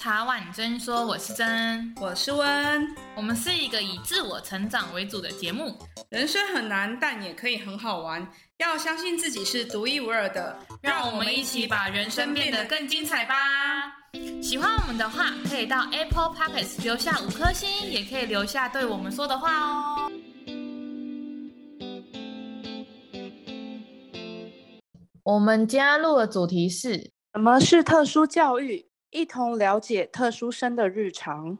茶碗真说，我是真，我是温，我们是一个以自我成长为主的节目。人生很难，但也可以很好玩。要相信自己是独一无二的，让我们一起把人生变得更精彩吧。喜欢我们的话，可以到 Apple Podcast 留下五颗星，也可以留下对我们说的话哦。我们今天录的主题是什么是特殊教育？一同了解特殊生的日常。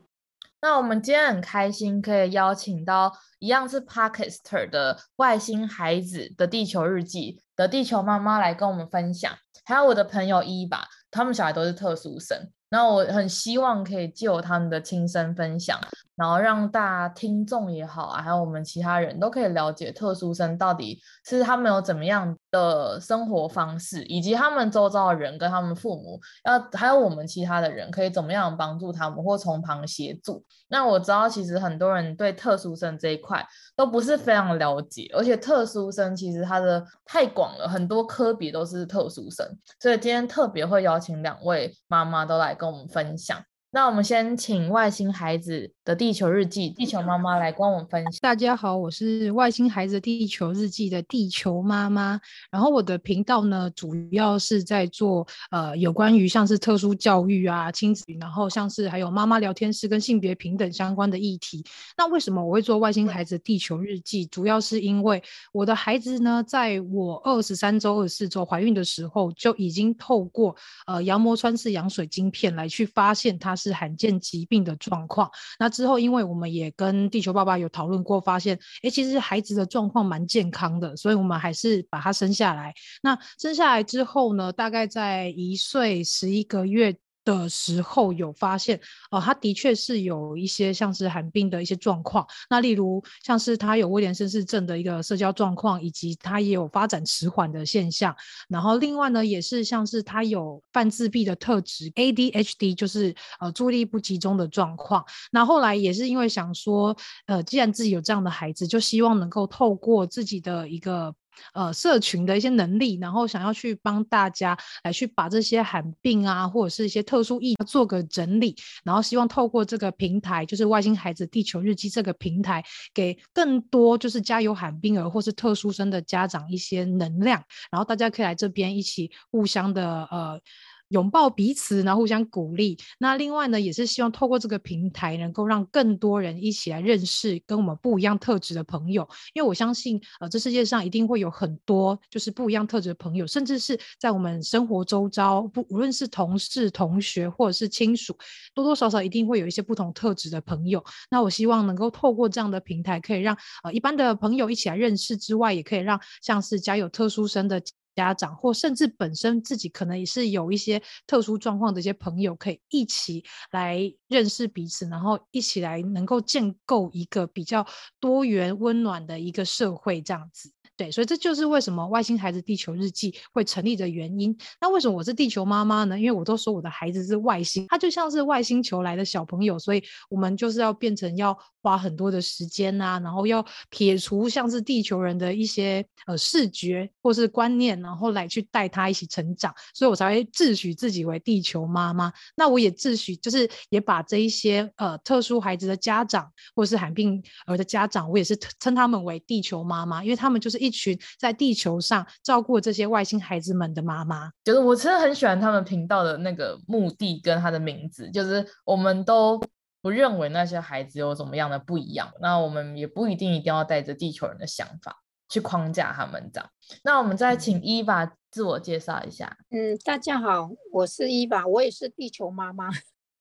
那我们今天很开心，可以邀请到一样是 Parkster 的外星孩子的地球日记的地球妈妈来跟我们分享，还有我的朋友伊吧，他们小孩都是特殊生。那我很希望可以借由他们的亲身分享，然后让大家听众也好啊，还有我们其他人都可以了解特殊生到底是他们有怎么样的生活方式，以及他们周遭的人跟他们父母要，还有我们其他的人可以怎么样帮助他们或从旁协助。那我知道其实很多人对特殊生这一块都不是非常了解，而且特殊生其实它的太广了，很多科比都是特殊生，所以今天特别会邀请两位妈妈都来跟我们分享。那我们先请外星孩子的地球日记地球妈妈来跟我们分享。大家好，我是外星孩子地球日记的地球妈妈。然后我的频道呢，主要是在做呃有关于像是特殊教育啊、亲子，然后像是还有妈妈聊天室跟性别平等相关的议题。那为什么我会做外星孩子地球日记？主要是因为我的孩子呢，在我二十三周、二十四周怀孕的时候，就已经透过呃羊膜穿刺羊水晶片来去发现他。是罕见疾病的状况。那之后，因为我们也跟地球爸爸有讨论过，发现，哎，其实孩子的状况蛮健康的，所以我们还是把他生下来。那生下来之后呢，大概在一岁十一个月。的时候有发现，哦、呃，他的确是有一些像是寒病的一些状况。那例如像是他有威廉森氏症的一个社交状况，以及他也有发展迟缓的现象。然后另外呢，也是像是他有半自闭的特质，ADHD 就是呃注意力不集中的状况。那后来也是因为想说，呃，既然自己有这样的孩子，就希望能够透过自己的一个。呃，社群的一些能力，然后想要去帮大家来去把这些罕病啊，或者是一些特殊意义做个整理，然后希望透过这个平台，就是外星孩子地球日记这个平台，给更多就是家有罕病儿或是特殊生的家长一些能量，然后大家可以来这边一起互相的呃。拥抱彼此，然后互相鼓励。那另外呢，也是希望透过这个平台，能够让更多人一起来认识跟我们不一样特质的朋友。因为我相信，呃，这世界上一定会有很多就是不一样特质的朋友，甚至是在我们生活周遭，不无论是同事、同学或者是亲属，多多少少一定会有一些不同特质的朋友。那我希望能够透过这样的平台，可以让呃一般的朋友一起来认识之外，也可以让像是家有特殊生的。家长或甚至本身自己可能也是有一些特殊状况的一些朋友，可以一起来认识彼此，然后一起来能够建构一个比较多元温暖的一个社会，这样子。对，所以这就是为什么外星孩子地球日记会成立的原因。那为什么我是地球妈妈呢？因为我都说我的孩子是外星，他就像是外星球来的小朋友，所以我们就是要变成要花很多的时间啊，然后要撇除像是地球人的一些呃视觉或是观念，然后来去带他一起成长，所以我才会自诩自己为地球妈妈。那我也自诩就是也把这一些呃特殊孩子的家长或是罕病儿的家长，我也是称他们为地球妈妈，因为他们就是一。一群在地球上照顾这些外星孩子们的妈妈，就是我真的很喜欢他们频道的那个目的跟他的名字，就是我们都不认为那些孩子有什么样的不一样，那我们也不一定一定要带着地球人的想法去框架他们这样。那我们再请伊娃自我介绍一下。嗯，大家好，我是伊娃，我也是地球妈妈。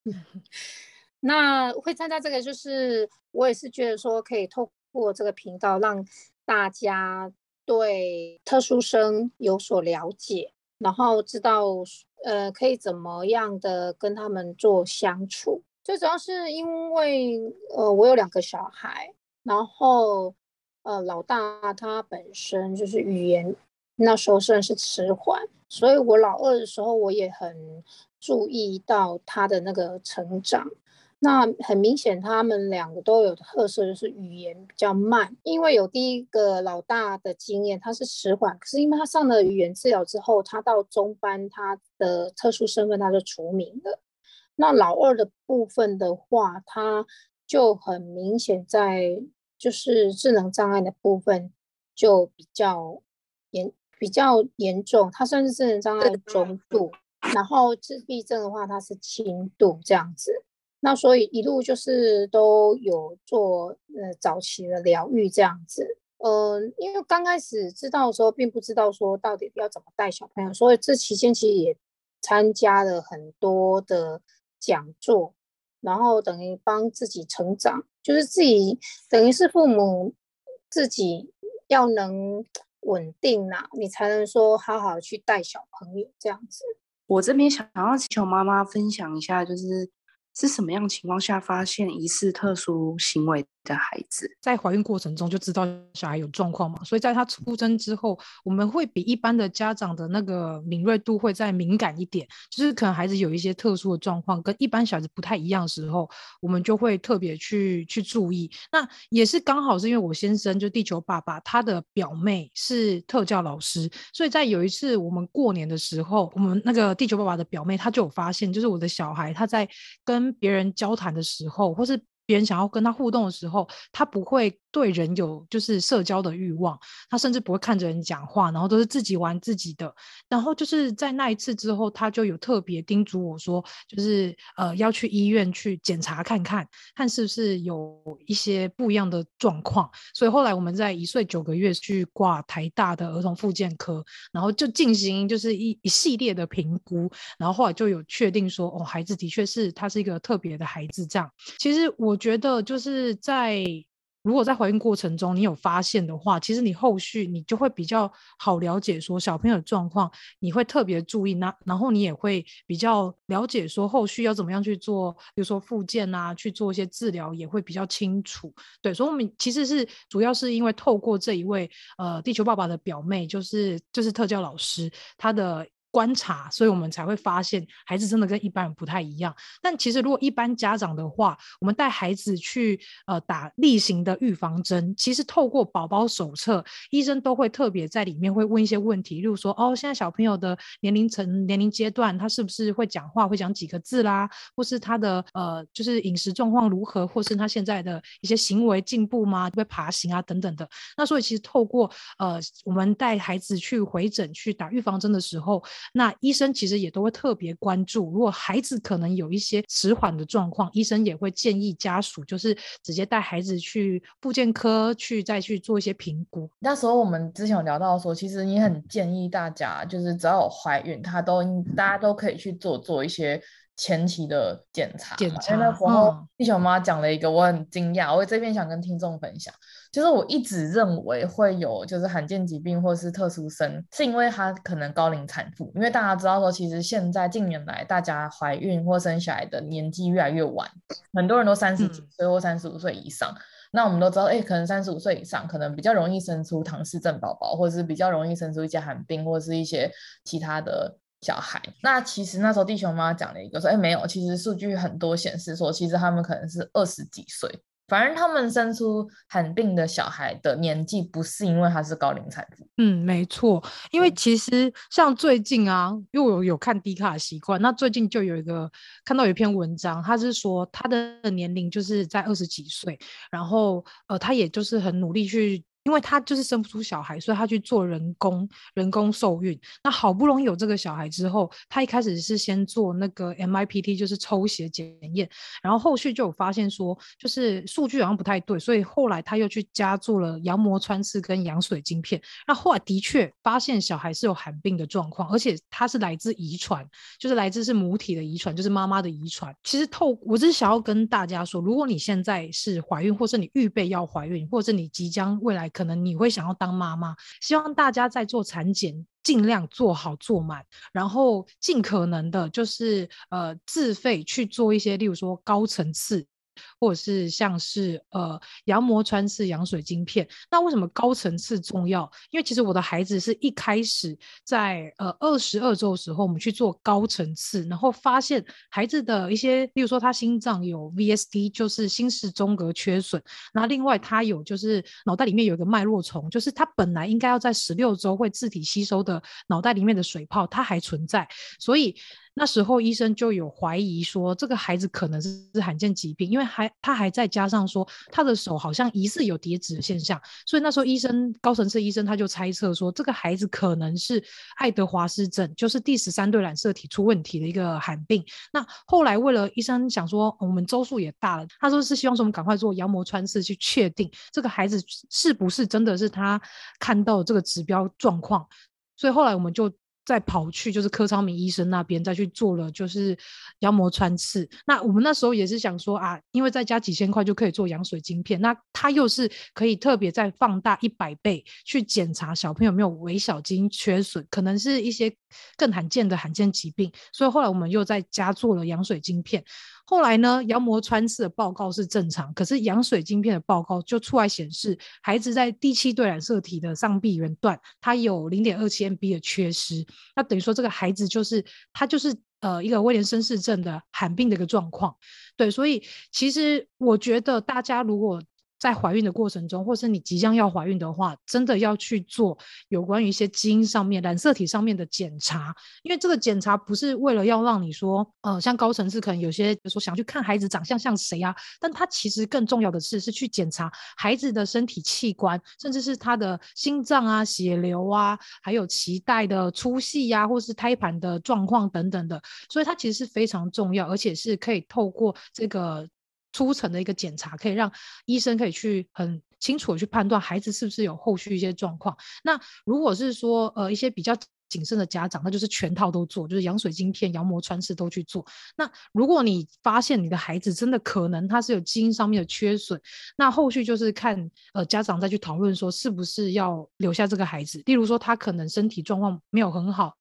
那会参加这个，就是我也是觉得说可以透过这个频道让大家。对特殊生有所了解，然后知道呃可以怎么样的跟他们做相处。最主要是因为呃我有两个小孩，然后呃老大他本身就是语言那时候算是迟缓，所以我老二的时候我也很注意到他的那个成长。那很明显，他们两个都有特色，就是语言比较慢。因为有第一个老大的经验，他是迟缓，可是因为他上了语言治疗之后，他到中班，他的特殊身份他就除名了。那老二的部分的话，他就很明显在就是智能障碍的部分就比较严比较严重，他算是智能障碍中度，然后自闭症的话，他是轻度这样子。那所以一路就是都有做呃早期的疗愈这样子。嗯、呃，因为刚开始知道的时候，并不知道说到底要怎么带小朋友，所以这期间其实也参加了很多的讲座，然后等于帮自己成长，就是自己等于是父母自己要能稳定呐、你才能说好好去带小朋友这样子。我这边想要请妈妈分享一下，就是。是什么样情况下发现疑似特殊行为的孩子？在怀孕过程中就知道小孩有状况嘛，所以在他出生之后，我们会比一般的家长的那个敏锐度会再敏感一点，就是可能孩子有一些特殊的状况，跟一般小孩子不太一样的时候，我们就会特别去去注意。那也是刚好是因为我先生就地球爸爸，他的表妹是特教老师，所以在有一次我们过年的时候，我们那个地球爸爸的表妹，她就有发现，就是我的小孩他在跟别人交谈的时候，或是别人想要跟他互动的时候，他不会。对人有就是社交的欲望，他甚至不会看着人讲话，然后都是自己玩自己的。然后就是在那一次之后，他就有特别叮嘱我说，就是呃要去医院去检查看看，看是不是有一些不一样的状况。所以后来我们在一岁九个月去挂台大的儿童复健科，然后就进行就是一一系列的评估，然后后来就有确定说，哦，孩子的确是他是一个特别的孩子。这样，其实我觉得就是在。如果在怀孕过程中你有发现的话，其实你后续你就会比较好了解说小朋友的状况，你会特别注意那，然后你也会比较了解说后续要怎么样去做，比如说复健啊，去做一些治疗也会比较清楚。对，所以我们其实是主要是因为透过这一位呃地球爸爸的表妹，就是就是特教老师，他的。观察，所以我们才会发现孩子真的跟一般人不太一样。但其实如果一般家长的话，我们带孩子去呃打例行的预防针，其实透过宝宝手册，医生都会特别在里面会问一些问题，例如说哦，现在小朋友的年龄层、年龄阶段，他是不是会讲话，会讲几个字啦，或是他的呃就是饮食状况如何，或是他现在的一些行为进步吗？会爬行啊等等的。那所以其实透过呃我们带孩子去回诊去打预防针的时候，那医生其实也都会特别关注，如果孩子可能有一些迟缓的状况，医生也会建议家属就是直接带孩子去复健科去再去做一些评估。那时候我们之前有聊到说，其实你很建议大家就是只要有怀孕，他都大家都可以去做做一些。前期的检查，检查。那时候地球妈讲了一个，我很惊讶，我这边想跟听众分享，就是我一直认为会有就是罕见疾病或是特殊生，是因为他可能高龄产妇，因为大家知道说，其实现在近年来大家怀孕或生小孩的年纪越来越晚，很多人都三十几岁或三十五岁以上。嗯、那我们都知道，哎，可能三十五岁以上可能比较容易生出唐氏症宝宝，或者是比较容易生出一些寒病，或者是一些其他的。小孩，那其实那时候地球妈讲了一个说，哎，没有，其实数据很多显示说，其实他们可能是二十几岁，反正他们生出罕病的小孩的年纪不是因为他是高龄产妇。嗯，没错，因为其实像最近啊，因为我有看低卡的习惯，那最近就有一个看到有一篇文章，他是说他的年龄就是在二十几岁，然后呃，他也就是很努力去。因为他就是生不出小孩，所以他去做人工人工受孕。那好不容易有这个小孩之后，他一开始是先做那个 MIPT，就是抽血检验，然后后续就有发现说，就是数据好像不太对，所以后来他又去加做了羊膜穿刺跟羊水晶片。那后来的确发现小孩是有罕病的状况，而且他是来自遗传，就是来自是母体的遗传，就是妈妈的遗传。其实透，我只是想要跟大家说，如果你现在是怀孕，或是你预备要怀孕，或者是你即将未来。可能你会想要当妈妈，希望大家在做产检尽量做好做满，然后尽可能的就是呃自费去做一些，例如说高层次。或者是像是呃羊膜穿刺、羊水晶片，那为什么高层次重要？因为其实我的孩子是一开始在呃二十二周的时候，我们去做高层次，然后发现孩子的一些，例如说他心脏有 VSD，就是心室中隔缺损，那另外他有就是脑袋里面有一个脉络丛，就是他本来应该要在十六周会自体吸收的脑袋里面的水泡，它还存在，所以。那时候医生就有怀疑说，这个孩子可能是罕见疾病，因为还他还再加上说他的手好像疑似有叠纸的现象，所以那时候医生高层次医生他就猜测说，这个孩子可能是爱德华氏症，就是第十三对染色体出问题的一个罕病。那后来为了医生想说，我们周数也大了，他说是希望说我们赶快做羊膜穿刺去确定这个孩子是不是真的是他看到这个指标状况，所以后来我们就。再跑去就是柯昌明医生那边再去做了，就是羊膜穿刺。那我们那时候也是想说啊，因为再加几千块就可以做羊水晶片，那它又是可以特别再放大一百倍去检查小朋友有没有微小基因缺损，可能是一些更罕见的罕见疾病。所以后来我们又在家做了羊水晶片。后来呢，羊膜穿刺的报告是正常，可是羊水晶片的报告就出来显示，孩子在第七对染色体的上臂缘段，它有零点二七 MB 的缺失。那等于说，这个孩子就是他就是呃一个威廉森氏症的罕病的一个状况。对，所以其实我觉得大家如果在怀孕的过程中，或是你即将要怀孕的话，真的要去做有关于一些基因上面、染色体上面的检查，因为这个检查不是为了要让你说，呃，像高层次可能有些说想去看孩子长相像谁啊，但他其实更重要的是是去检查孩子的身体器官，甚至是他的心脏啊、血流啊，还有脐带的粗细呀、或是胎盘的状况等等的，所以它其实是非常重要，而且是可以透过这个。初层的一个检查，可以让医生可以去很清楚的去判断孩子是不是有后续一些状况。那如果是说呃一些比较谨慎的家长，那就是全套都做，就是羊水晶片、羊膜穿刺都去做。那如果你发现你的孩子真的可能他是有基因上面的缺损，那后续就是看呃家长再去讨论说是不是要留下这个孩子。例如说他可能身体状况没有很好，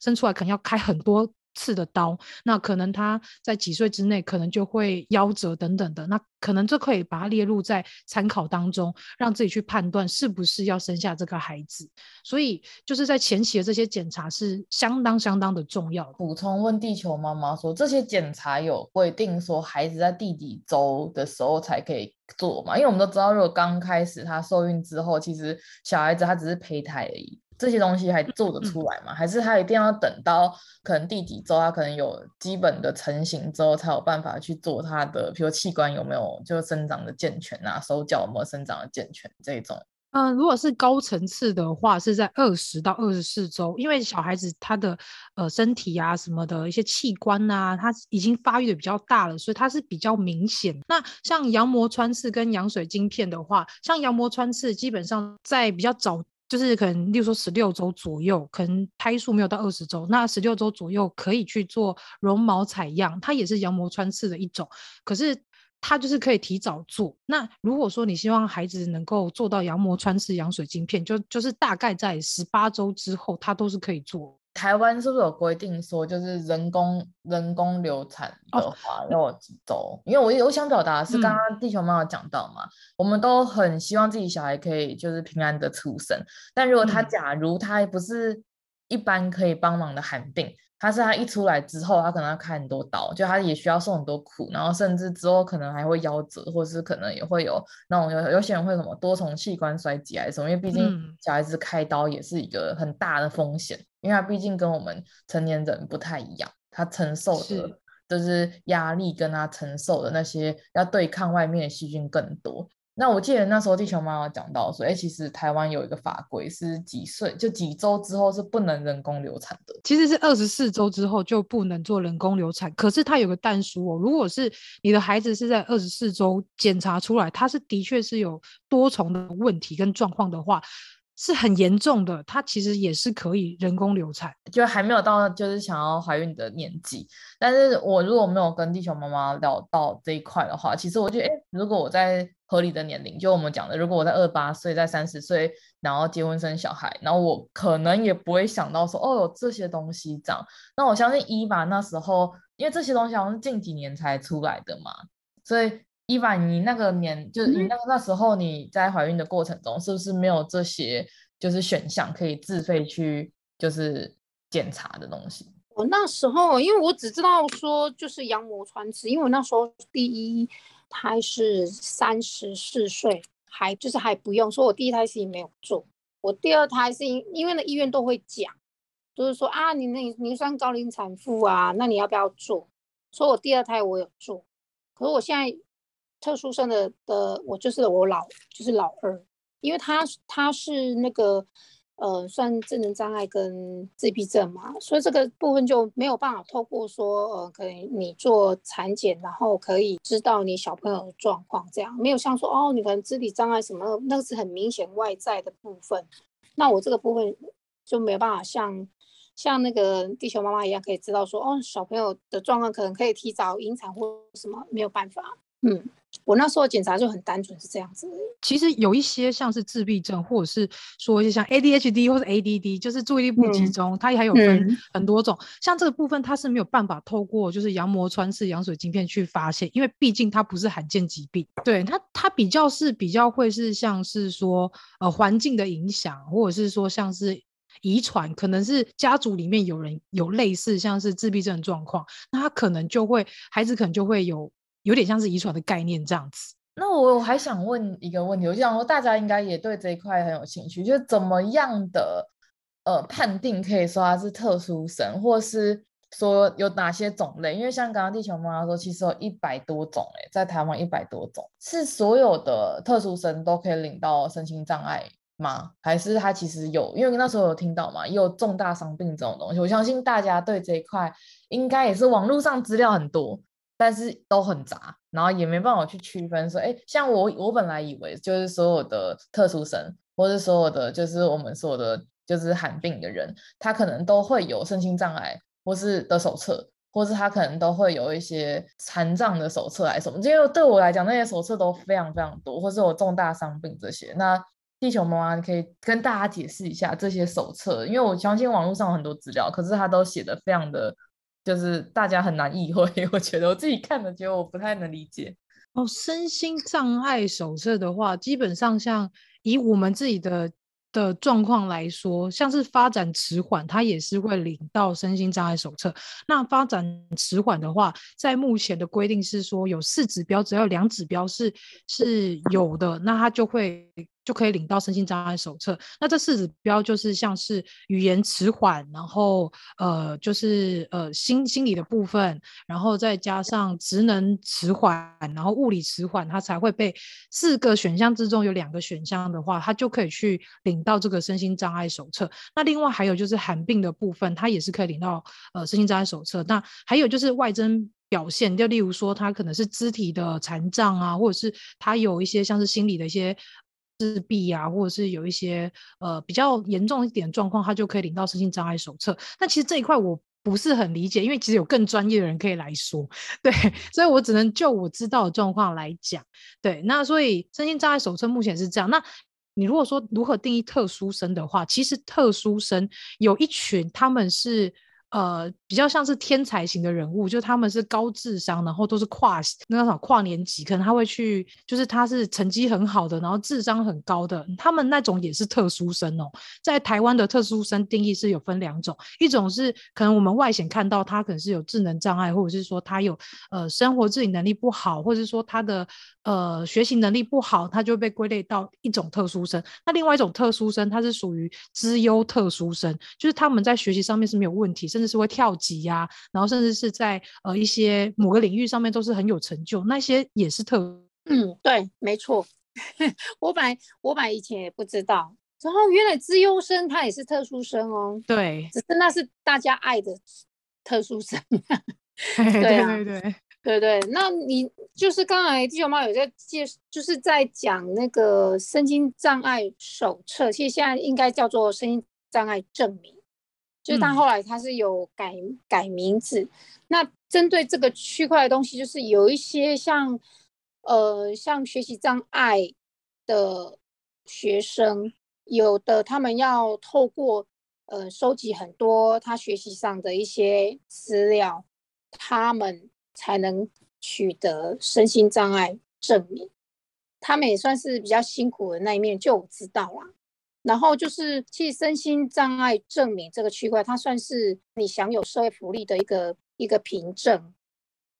生出来可能要开很多。刺的刀，那可能他在几岁之内可能就会夭折等等的，那可能就可以把它列入在参考当中，让自己去判断是不是要生下这个孩子。所以就是在前期的这些检查是相当相当的重要。补充问地球妈妈说，这些检查有规定说孩子在第几周的时候才可以做吗？因为我们都知道，如果刚开始他受孕之后，其实小孩子他只是胚胎而已。这些东西还做得出来吗？还是他一定要等到可能第几周，他可能有基本的成型之后，才有办法去做他的，比如器官有没有就生长的健全啊，手脚有没有生长的健全这种。嗯，如果是高层次的话，是在二十到二十四周，因为小孩子他的呃身体啊什么的一些器官啊，他已经发育的比较大了，所以它是比较明显。那像羊膜穿刺跟羊水晶片的话，像羊膜穿刺基本上在比较早。就是可能，例如说十六周左右，可能胎数没有到二十周，那十六周左右可以去做绒毛采样，它也是羊膜穿刺的一种，可是它就是可以提早做。那如果说你希望孩子能够做到羊膜穿刺、羊水晶片，就就是大概在十八周之后，它都是可以做。台湾是不是有规定说，就是人工人工流产的话要几周？哦、因为我我想表达的是，刚刚地球妈妈讲到嘛，嗯、我们都很希望自己小孩可以就是平安的出生，但如果他假如他不是一般可以帮忙的罕病。他是他一出来之后，他可能要开很多刀，就他也需要受很多苦，然后甚至之后可能还会夭折，或是可能也会有那种有有些人会什么多重器官衰竭还是什么，因为毕竟小孩子开刀也是一个很大的风险，嗯、因为他毕竟跟我们成年人不太一样，他承受的就是压力跟他承受的那些要对抗外面的细菌更多。那我记得那时候地球妈妈讲到说，哎、其实台湾有一个法规是几岁就几周之后是不能人工流产的，其实是二十四周之后就不能做人工流产。可是它有个但书哦，如果是你的孩子是在二十四周检查出来，他是的确是有多重的问题跟状况的话。是很严重的，它其实也是可以人工流产，就还没有到就是想要怀孕的年纪。但是我如果没有跟地球妈妈聊到这一块的话，其实我觉得，哎，如果我在合理的年龄，就我们讲的，如果我在二八岁，在三十岁，然后结婚生小孩，然后我可能也不会想到说，哦，有这些东西这样。那我相信伊娃那时候，因为这些东西好像是近几年才出来的嘛，所以。伊娃，你那个年就是你那个那时候你在怀孕的过程中，是不是没有这些就是选项可以自费去就是检查的东西？我那时候因为我只知道说就是羊膜穿刺，因为我那时候第一胎是三十四岁，还就是还不用，所以我第一胎是没有做。我第二胎是因因为那医院都会讲，就是说啊，你那你算高龄产妇啊，那你要不要做？所以我第二胎我有做，可是我现在特殊生的的我就是我老就是老二，因为他他是那个。呃，算智能障碍跟自闭症嘛，所以这个部分就没有办法透过说，呃，可以你做产检，然后可以知道你小朋友的状况，这样没有像说，哦，你可能肢体障碍什么，那个是很明显外在的部分。那我这个部分就没有办法像像那个地球妈妈一样，可以知道说，哦，小朋友的状况可能可以提早引产或什么，没有办法。嗯，我那时候检查就很单纯是这样子。其实有一些像是自闭症，或者是说一些像 ADHD 或者 ADD，就是注意力不集中，嗯、它也还有分很多种。嗯、像这个部分，它是没有办法透过就是羊膜穿刺羊水晶片去发现，因为毕竟它不是罕见疾病。对它，它比较是比较会是像是说呃环境的影响，或者是说像是遗传，可能是家族里面有人有类似像是自闭症的状况，那他可能就会孩子可能就会有。有点像是遗传的概念这样子。那我还想问一个问题，我想说大家应该也对这一块很有兴趣，就是怎么样的呃判定可以说他是特殊生，或是说有哪些种类？因为像刚刚地球妈妈说，其实有一百多种，哎，在台湾一百多种，是所有的特殊生都可以领到身心障碍吗？还是他其实有？因为那时候有听到嘛，也有重大伤病这种东西。我相信大家对这一块应该也是网络上资料很多。但是都很杂，然后也没办法去区分说，哎，像我我本来以为就是所有的特殊生，或者所有的就是我们说的，就是罕病的人，他可能都会有身心障碍，或是的手册，或是他可能都会有一些残障的手册来什么。因为对我来讲，那些手册都非常非常多，或是有重大伤病这些。那地球妈妈，你可以跟大家解释一下这些手册，因为我相信网络上很多资料，可是他都写的非常的。就是大家很难意会，我觉得我自己看了，觉得我不太能理解。哦，身心障碍手册的话，基本上像以我们自己的的状况来说，像是发展迟缓，它也是会领到身心障碍手册。那发展迟缓的话，在目前的规定是说，有四指标，只要两指标是是有的，那它就会。就可以领到身心障碍手册。那这四指标就是像是语言迟缓，然后呃就是呃心心理的部分，然后再加上职能迟缓，然后物理迟缓，它才会被四个选项之中有两个选项的话，它就可以去领到这个身心障碍手册。那另外还有就是罕病的部分，它也是可以领到呃身心障碍手册。那还有就是外征表现，就例如说他可能是肢体的残障啊，或者是他有一些像是心理的一些。自闭啊，或者是有一些呃比较严重一点状况，他就可以领到身心障碍手册。那其实这一块我不是很理解，因为其实有更专业的人可以来说，对，所以我只能就我知道的状况来讲。对，那所以身心障碍手册目前是这样。那你如果说如何定义特殊生的话，其实特殊生有一群，他们是。呃，比较像是天才型的人物，就他们是高智商，然后都是跨那种跨年级，可能他会去，就是他是成绩很好的，然后智商很高的，他们那种也是特殊生哦。在台湾的特殊生定义是有分两种，一种是可能我们外显看到他可能是有智能障碍，或者是说他有呃生活自理能力不好，或者是说他的呃学习能力不好，他就被归类到一种特殊生。那另外一种特殊生，他是属于资优特殊生，就是他们在学习上面是没有问题。甚至是会跳级呀、啊，然后甚至是在呃一些某个领域上面都是很有成就，那些也是特。嗯，对，没错。我本来我本来以前也不知道，然后原来资优生他也是特殊生哦。对，只是那是大家爱的特殊生。对啊，对对对 对对。那你就是刚才地球妈有在介，就是在讲那个身心障碍手册，其实现在应该叫做身心障碍证明。就是他后来他是有改、嗯、改名字，那针对这个区块的东西，就是有一些像呃像学习障碍的学生，有的他们要透过呃收集很多他学习上的一些资料，他们才能取得身心障碍证明。他们也算是比较辛苦的那一面，就我知道啦。然后就是，其实身心障碍证明这个区块，它算是你享有社会福利的一个一个凭证。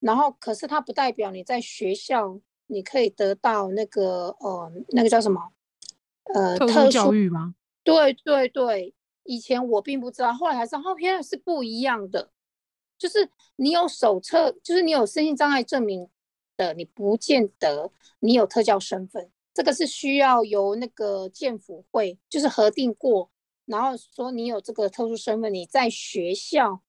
然后，可是它不代表你在学校你可以得到那个呃那个叫什么呃特殊教育吗？对对对，以前我并不知道，后来才知道，哦，原来是不一样的。就是你有手册，就是你有身心障碍证明的，你不见得你有特教身份。这个是需要由那个健辅会就是核定过，然后说你有这个特殊身份，你在学校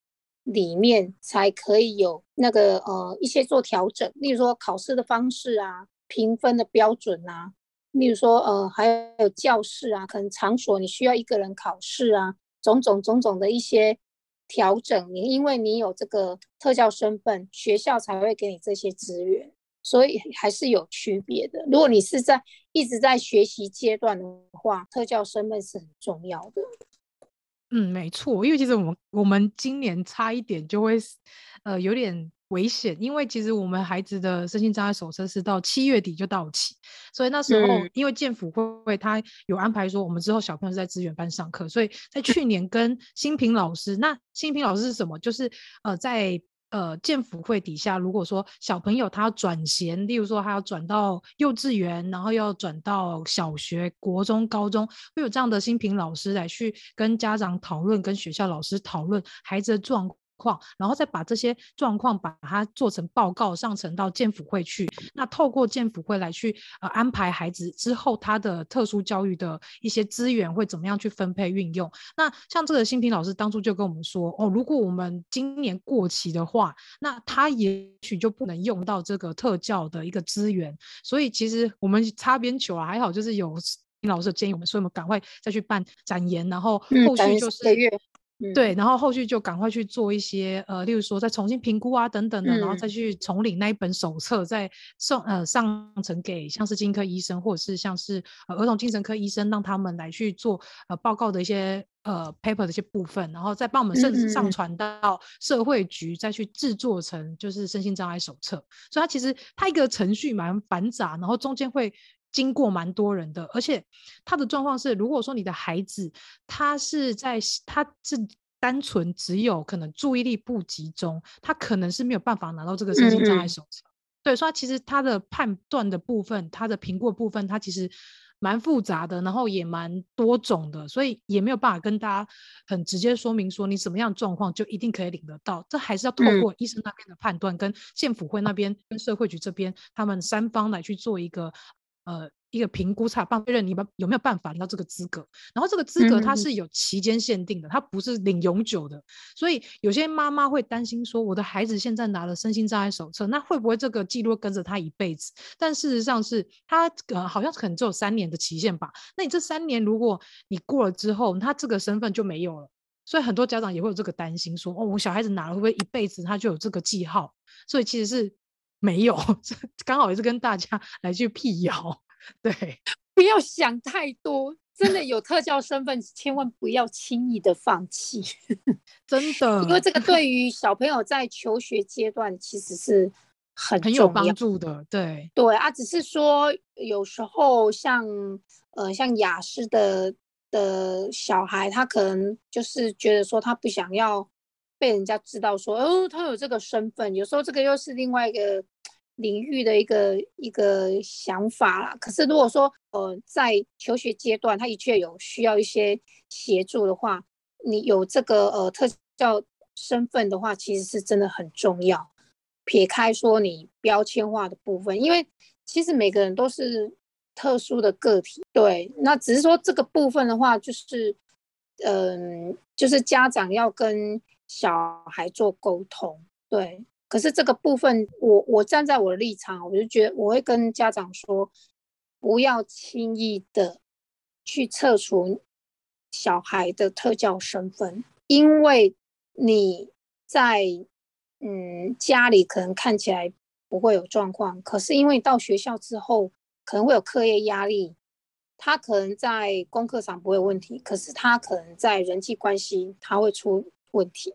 里面才可以有那个呃一些做调整，例如说考试的方式啊，评分的标准啊，例如说呃还有教室啊，可能场所你需要一个人考试啊，种种种种的一些。调整你，因为你有这个特教身份，学校才会给你这些资源，所以还是有区别的。如果你是在一直在学习阶段的话，特教身份是很重要的。嗯，没错，因为其实我们我们今年差一点就会，呃，有点。危险，因为其实我们孩子的身心障碍手册是到七月底就到期，所以那时候因为健辅会他有安排说，我们之后小朋友是在资源班上课，所以在去年跟新平老师，那新平老师是什么？就是呃在呃建福会底下，如果说小朋友他要转衔，例如说他要转到幼稚园，然后要转到小学、国中、高中，会有这样的新品老师来去跟家长讨论，跟学校老师讨论孩子的状况况。然后再把这些状况把它做成报告上呈到建辅会去。那透过建辅会来去呃安排孩子之后他的特殊教育的一些资源会怎么样去分配运用。那像这个新平老师当初就跟我们说哦，如果我们今年过期的话，那他也许就不能用到这个特教的一个资源。所以其实我们擦边球啊，还好就是有新老师建议我们，所以我们赶快再去办展延，然后后续就是。嗯对，然后后续就赶快去做一些呃，例如说再重新评估啊等等的，嗯、然后再去重领那一本手册，再送呃上呈给像是精神科医生或者是像是呃儿童精神科医生，让他们来去做呃报告的一些呃 paper 的一些部分，然后再帮我们甚至上传到社会局，再去制作成就是身心障碍手册。所以它其实它一个程序蛮繁杂，然后中间会。经过蛮多人的，而且他的状况是，如果说你的孩子他是在他是单纯只有可能注意力不集中，他可能是没有办法拿到这个身心障碍手册。嗯嗯对，所以其实他的判断的部分，他的评估的部分，他其实蛮复杂的，然后也蛮多种的，所以也没有办法跟大家很直接说明说你什么样的状况就一定可以领得到，这还是要透过医生那边的判断，嗯、跟健辅会那边跟社会局这边他们三方来去做一个。呃，一个评估才办确认你们有没有办法领到这个资格，然后这个资格它是有期间限定的，嗯、它不是领永久的，所以有些妈妈会担心说，我的孩子现在拿了身心障碍手册，那会不会这个记录跟着他一辈子？但事实上是，他呃好像可能只有三年的期限吧。那你这三年如果你过了之后，他这个身份就没有了，所以很多家长也会有这个担心说，说哦，我小孩子拿了会不会一辈子他就有这个记号？所以其实是。没有，刚好也是跟大家 来去辟谣。对，不要想太多，真的有特教身份，千万不要轻易的放弃。真的，因为这个对于小朋友在求学阶段其实是很很有帮助的。对，对啊，只是说有时候像呃像雅思的的小孩，他可能就是觉得说他不想要。被人家知道说哦，他有这个身份，有时候这个又是另外一个领域的一个一个想法啦。可是如果说呃在求学阶段，他的确有需要一些协助的话，你有这个呃特教身份的话，其实是真的很重要。撇开说你标签化的部分，因为其实每个人都是特殊的个体，对，那只是说这个部分的话，就是嗯、就是家长要跟。小孩做沟通，对，可是这个部分，我我站在我的立场，我就觉得我会跟家长说，不要轻易的去撤除小孩的特教身份，因为你在嗯家里可能看起来不会有状况，可是因为到学校之后可能会有课业压力，他可能在功课上不会有问题，可是他可能在人际关系他会出。问题，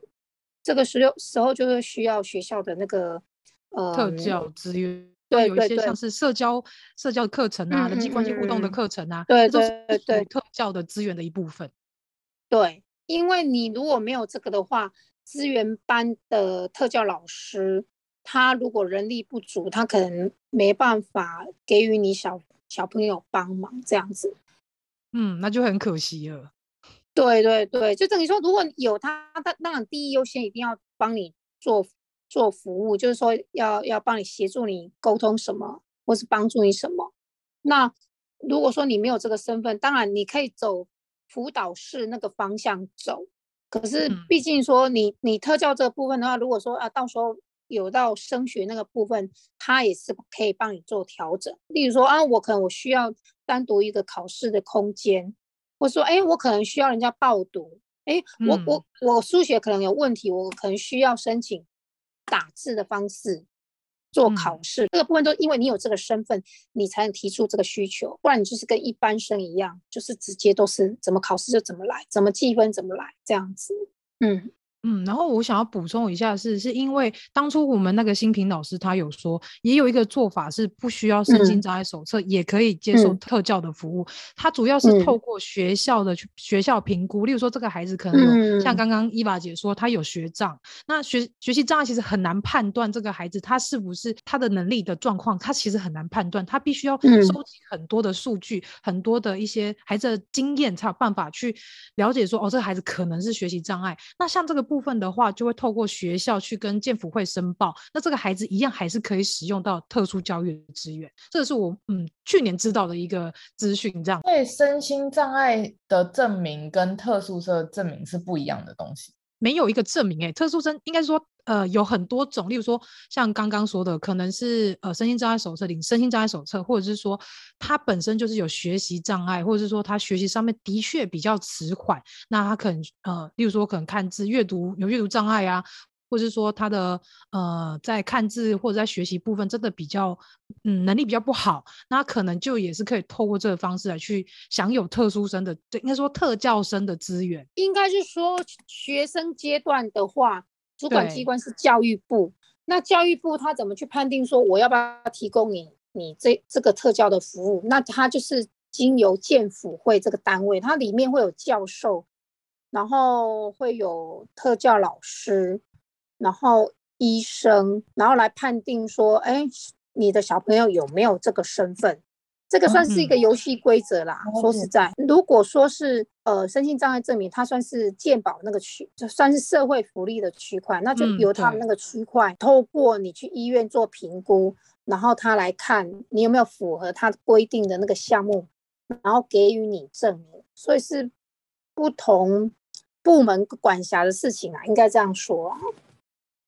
这个时候时候就是需要学校的那个呃特教资源，对，有一些像是社交社交课程啊、人际关系互动的课程啊，对对对对，特教的资源的一部分。对，因为你如果没有这个的话，资源班的特教老师，他如果人力不足，他可能没办法给予你小小朋友帮忙这样子。嗯，那就很可惜了。对对对，就等于说，如果有他，他当然第一优先一定要帮你做做服务，就是说要要帮你协助你沟通什么，或是帮助你什么。那如果说你没有这个身份，当然你可以走辅导室那个方向走。可是毕竟说你你特教这个部分的话，如果说啊到时候有到升学那个部分，他也是可以帮你做调整。例如说啊，我可能我需要单独一个考试的空间。我说，哎，我可能需要人家报读，哎，我我我数学可能有问题，我可能需要申请打字的方式做考试。嗯、这个部分都因为你有这个身份，你才能提出这个需求，不然你就是跟一般生一样，就是直接都是怎么考试就怎么来，怎么计分怎么来这样子，嗯。嗯，然后我想要补充一下是，是因为当初我们那个新平老师他有说，也有一个做法是不需要身心障碍手册，嗯、也可以接受特教的服务。他、嗯、主要是透过学校的学校评估，嗯、例如说这个孩子可能像刚刚伊娃姐说，他有学障，那学学习障碍其实很难判断这个孩子他是不是他的能力的状况，他其实很难判断，他必须要收集很多的数据，嗯、很多的一些孩子的经验，才有办法去了解说，哦，这个孩子可能是学习障碍。那像这个。部分的话，就会透过学校去跟建辅会申报，那这个孩子一样还是可以使用到特殊教育的资源。这是我嗯去年知道的一个资讯，这样。所以身心障碍的证明跟特殊生证明是不一样的东西。没有一个证明诶，特殊生应该说呃有很多种，例如说像刚刚说的，可能是呃身心障碍手册领身心障碍手册，或者是说他本身就是有学习障碍，或者是说他学习上面的确比较迟缓，那他可能呃例如说可能看字阅读有阅读障碍啊。或是说他的呃在看字或者在学习部分真的比较嗯能力比较不好，那可能就也是可以透过这个方式来去享有特殊生的，对，应该说特教生的资源。应该是说学生阶段的话，主管机关是教育部，那教育部他怎么去判定说我要不要提供你你这这个特教的服务？那他就是经由建辅会这个单位，它里面会有教授，然后会有特教老师。然后医生，然后来判定说，哎，你的小朋友有没有这个身份？这个算是一个游戏规则啦。嗯、说实在，如果说是呃身心障碍证明，它算是健保那个区，就算是社会福利的区块，那就由他们那个区块、嗯、透过你去医院做评估，然后他来看你有没有符合他规定的那个项目，然后给予你证明。所以是不同部门管辖的事情啊，应该这样说啊。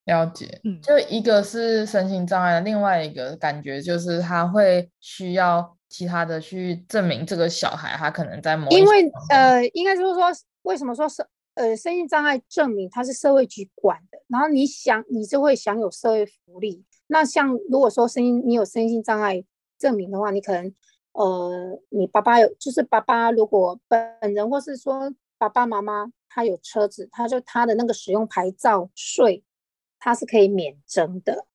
了解，就一个是身心障碍，另外一个感觉就是他会需要其他的去证明这个小孩他可能在某，因为呃，应该就是说，为什么说是呃身心障碍证明他是社会局管的，然后你想你就会享有社会福利。那像如果说身心你有身心障碍证明的话，你可能呃你爸爸有，就是爸爸如果本人或是说爸爸妈妈他有车子，他就他的那个使用牌照税。他是可以免征的，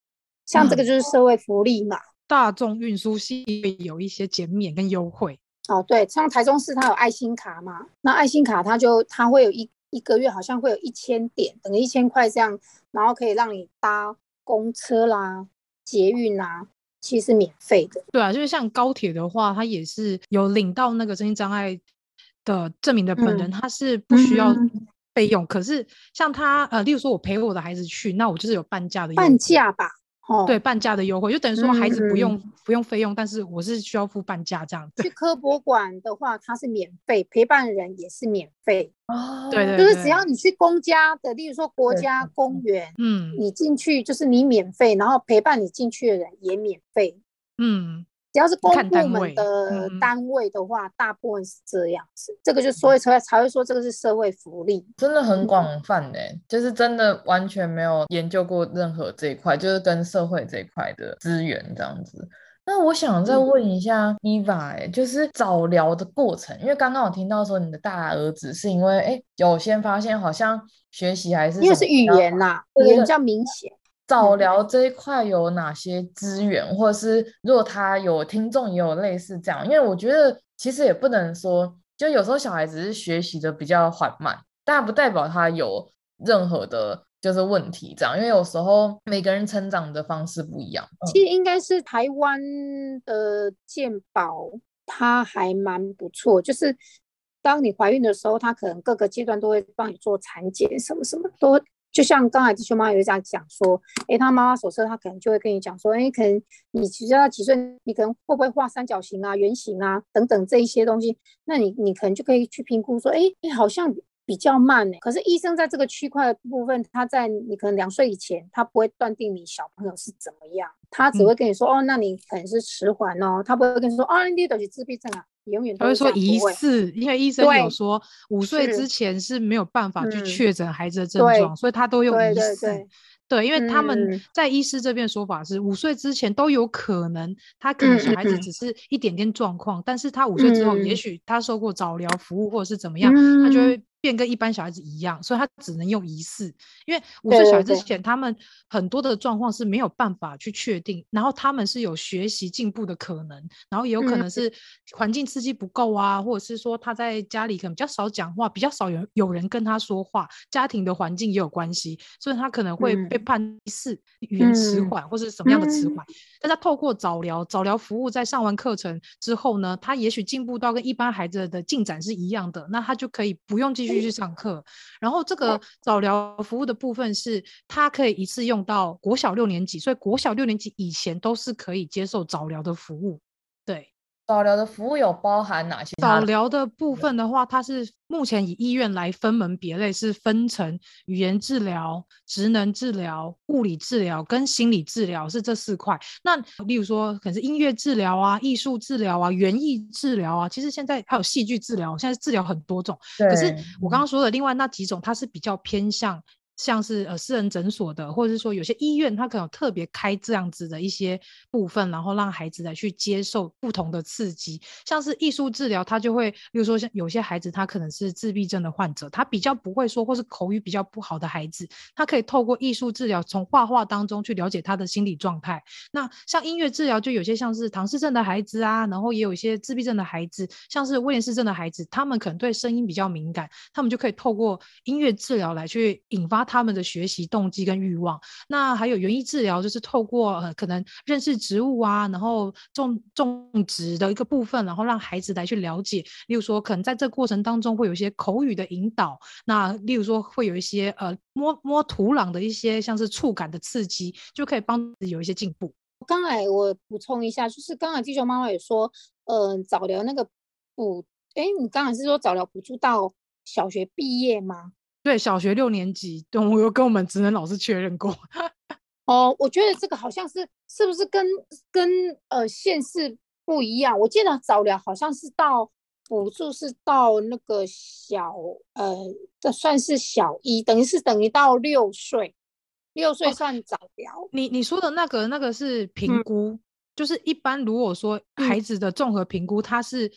像这个就是社会福利嘛。嗯、大众运输系有一些减免跟优惠哦。对，像台中市它有爱心卡嘛，那爱心卡它就它会有一一个月好像会有一千点，等于一千块这样，然后可以让你搭公车啦、捷运啦，其实是免费的。对啊，就是像高铁的话，它也是有领到那个身心障碍的证明的本人，他、嗯、是不需要。费用，可是像他呃，例如说我陪我的孩子去，那我就是有半价的半价吧，哦，对，半价的优惠，就等于说孩子不用、嗯、不用费用，但是我是需要付半价这样子。去。科博馆的话，它是免费，陪伴人也是免费。哦，对，对，就是只要你去公家的，例如说国家公园，嗯，你进去就是你免费，然后陪伴你进去的人也免费，嗯。只要是公部门的单位的话，嗯、大部分是这样子。这个就所以才才会说这个是社会福利，真的很广泛的，嗯、就是真的完全没有研究过任何这一块，就是跟社会这一块的资源这样子。那我想再问一下伊娃，哎，就是早疗的过程，因为刚刚我听到说你的大儿子是因为哎有先发现好像学习还是因为是语言呐、啊，语言比较明显。早疗这一块有哪些资源，或者是如果他有听众也有类似这样，因为我觉得其实也不能说，就有时候小孩子是学习的比较缓慢，但不代表他有任何的就是问题这样，因为有时候每个人成长的方式不一样。其实应该是台湾的健保，它还蛮不错，就是当你怀孕的时候，它可能各个阶段都会帮你做产检，什么什么都，就像刚才弟兄妈有这样讲说，诶，他妈妈手册他可能就会跟你讲说，诶，可能你其实要几岁，你可能会不会画三角形啊、圆形啊等等这一些东西，那你你可能就可以去评估说，哎哎，好像比较慢呢。可是医生在这个区块的部分，他在你可能两岁以前，他不会断定你小朋友是怎么样，他只会跟你说，嗯、哦，那你可能是迟缓哦，他不会跟你说，哦，你都是自闭症啊。永远他会说疑似，因为医生有说五岁之前是没有办法去确诊孩子的症状，所以他都用疑似。对，因为他们在医师这边说法是五岁之前都有可能，他可能小孩子只。是一点点状况，但是他五岁之后，也许他受过早疗服务或者是怎么样，他就会。变跟一般小孩子一样，所以他只能用疑似，因为五岁小孩之前他们很多的状况是没有办法去确定，然后他们是有学习进步的可能，然后也有可能是环境刺激不够啊，嗯、或者是说他在家里可能比较少讲话，比较少有有人跟他说话，家庭的环境也有关系，所以他可能会被判疑似语言迟缓或是什么样的迟缓。嗯、但他透过早疗，早疗服务在上完课程之后呢，他也许进步到跟一般孩子的进展是一样的，那他就可以不用继续。继续去上课，然后这个早疗服务的部分是，它可以一次用到国小六年级，所以国小六年级以前都是可以接受早疗的服务，对。早疗的服务有包含哪些？早疗的部分的话，它是目前以医院来分门别类，是分成语言治疗、职能治疗、物理治疗跟心理治疗，是这四块。那例如说，可能是音乐治疗啊、艺术治疗啊、园艺治疗啊，其实现在还有戏剧治疗，现在治疗很多种。对可是我刚刚说的另外那几种，它是比较偏向。像是呃私人诊所的，或者是说有些医院，他可能特别开这样子的一些部分，然后让孩子来去接受不同的刺激。像是艺术治疗，他就会，比如说像有些孩子，他可能是自闭症的患者，他比较不会说，或是口语比较不好的孩子，他可以透过艺术治疗，从画画当中去了解他的心理状态。那像音乐治疗，就有些像是唐氏症的孩子啊，然后也有一些自闭症的孩子，像是威廉斯症的孩子，他们可能对声音比较敏感，他们就可以透过音乐治疗来去引发。他们的学习动机跟欲望，那还有园艺治疗，就是透过呃可能认识植物啊，然后种种植的一个部分，然后让孩子来去了解。例如说，可能在这过程当中会有一些口语的引导，那例如说会有一些呃摸摸土壤的一些像是触感的刺激，就可以帮有一些进步。刚才我补充一下，就是刚才地球妈妈也说，嗯、呃，早疗那个补，哎，你刚才是说早疗补助到小学毕业吗？对，小学六年级，对，我有跟我们职能老师确认过。哦，我觉得这个好像是是不是跟跟呃县市不一样？我记得早疗好像是到补助是到那个小呃，这算是小一，等于是等于到六岁，六岁算早疗。哦，你你说的那个那个是评估，嗯、就是一般如果说孩子的综合评估，他是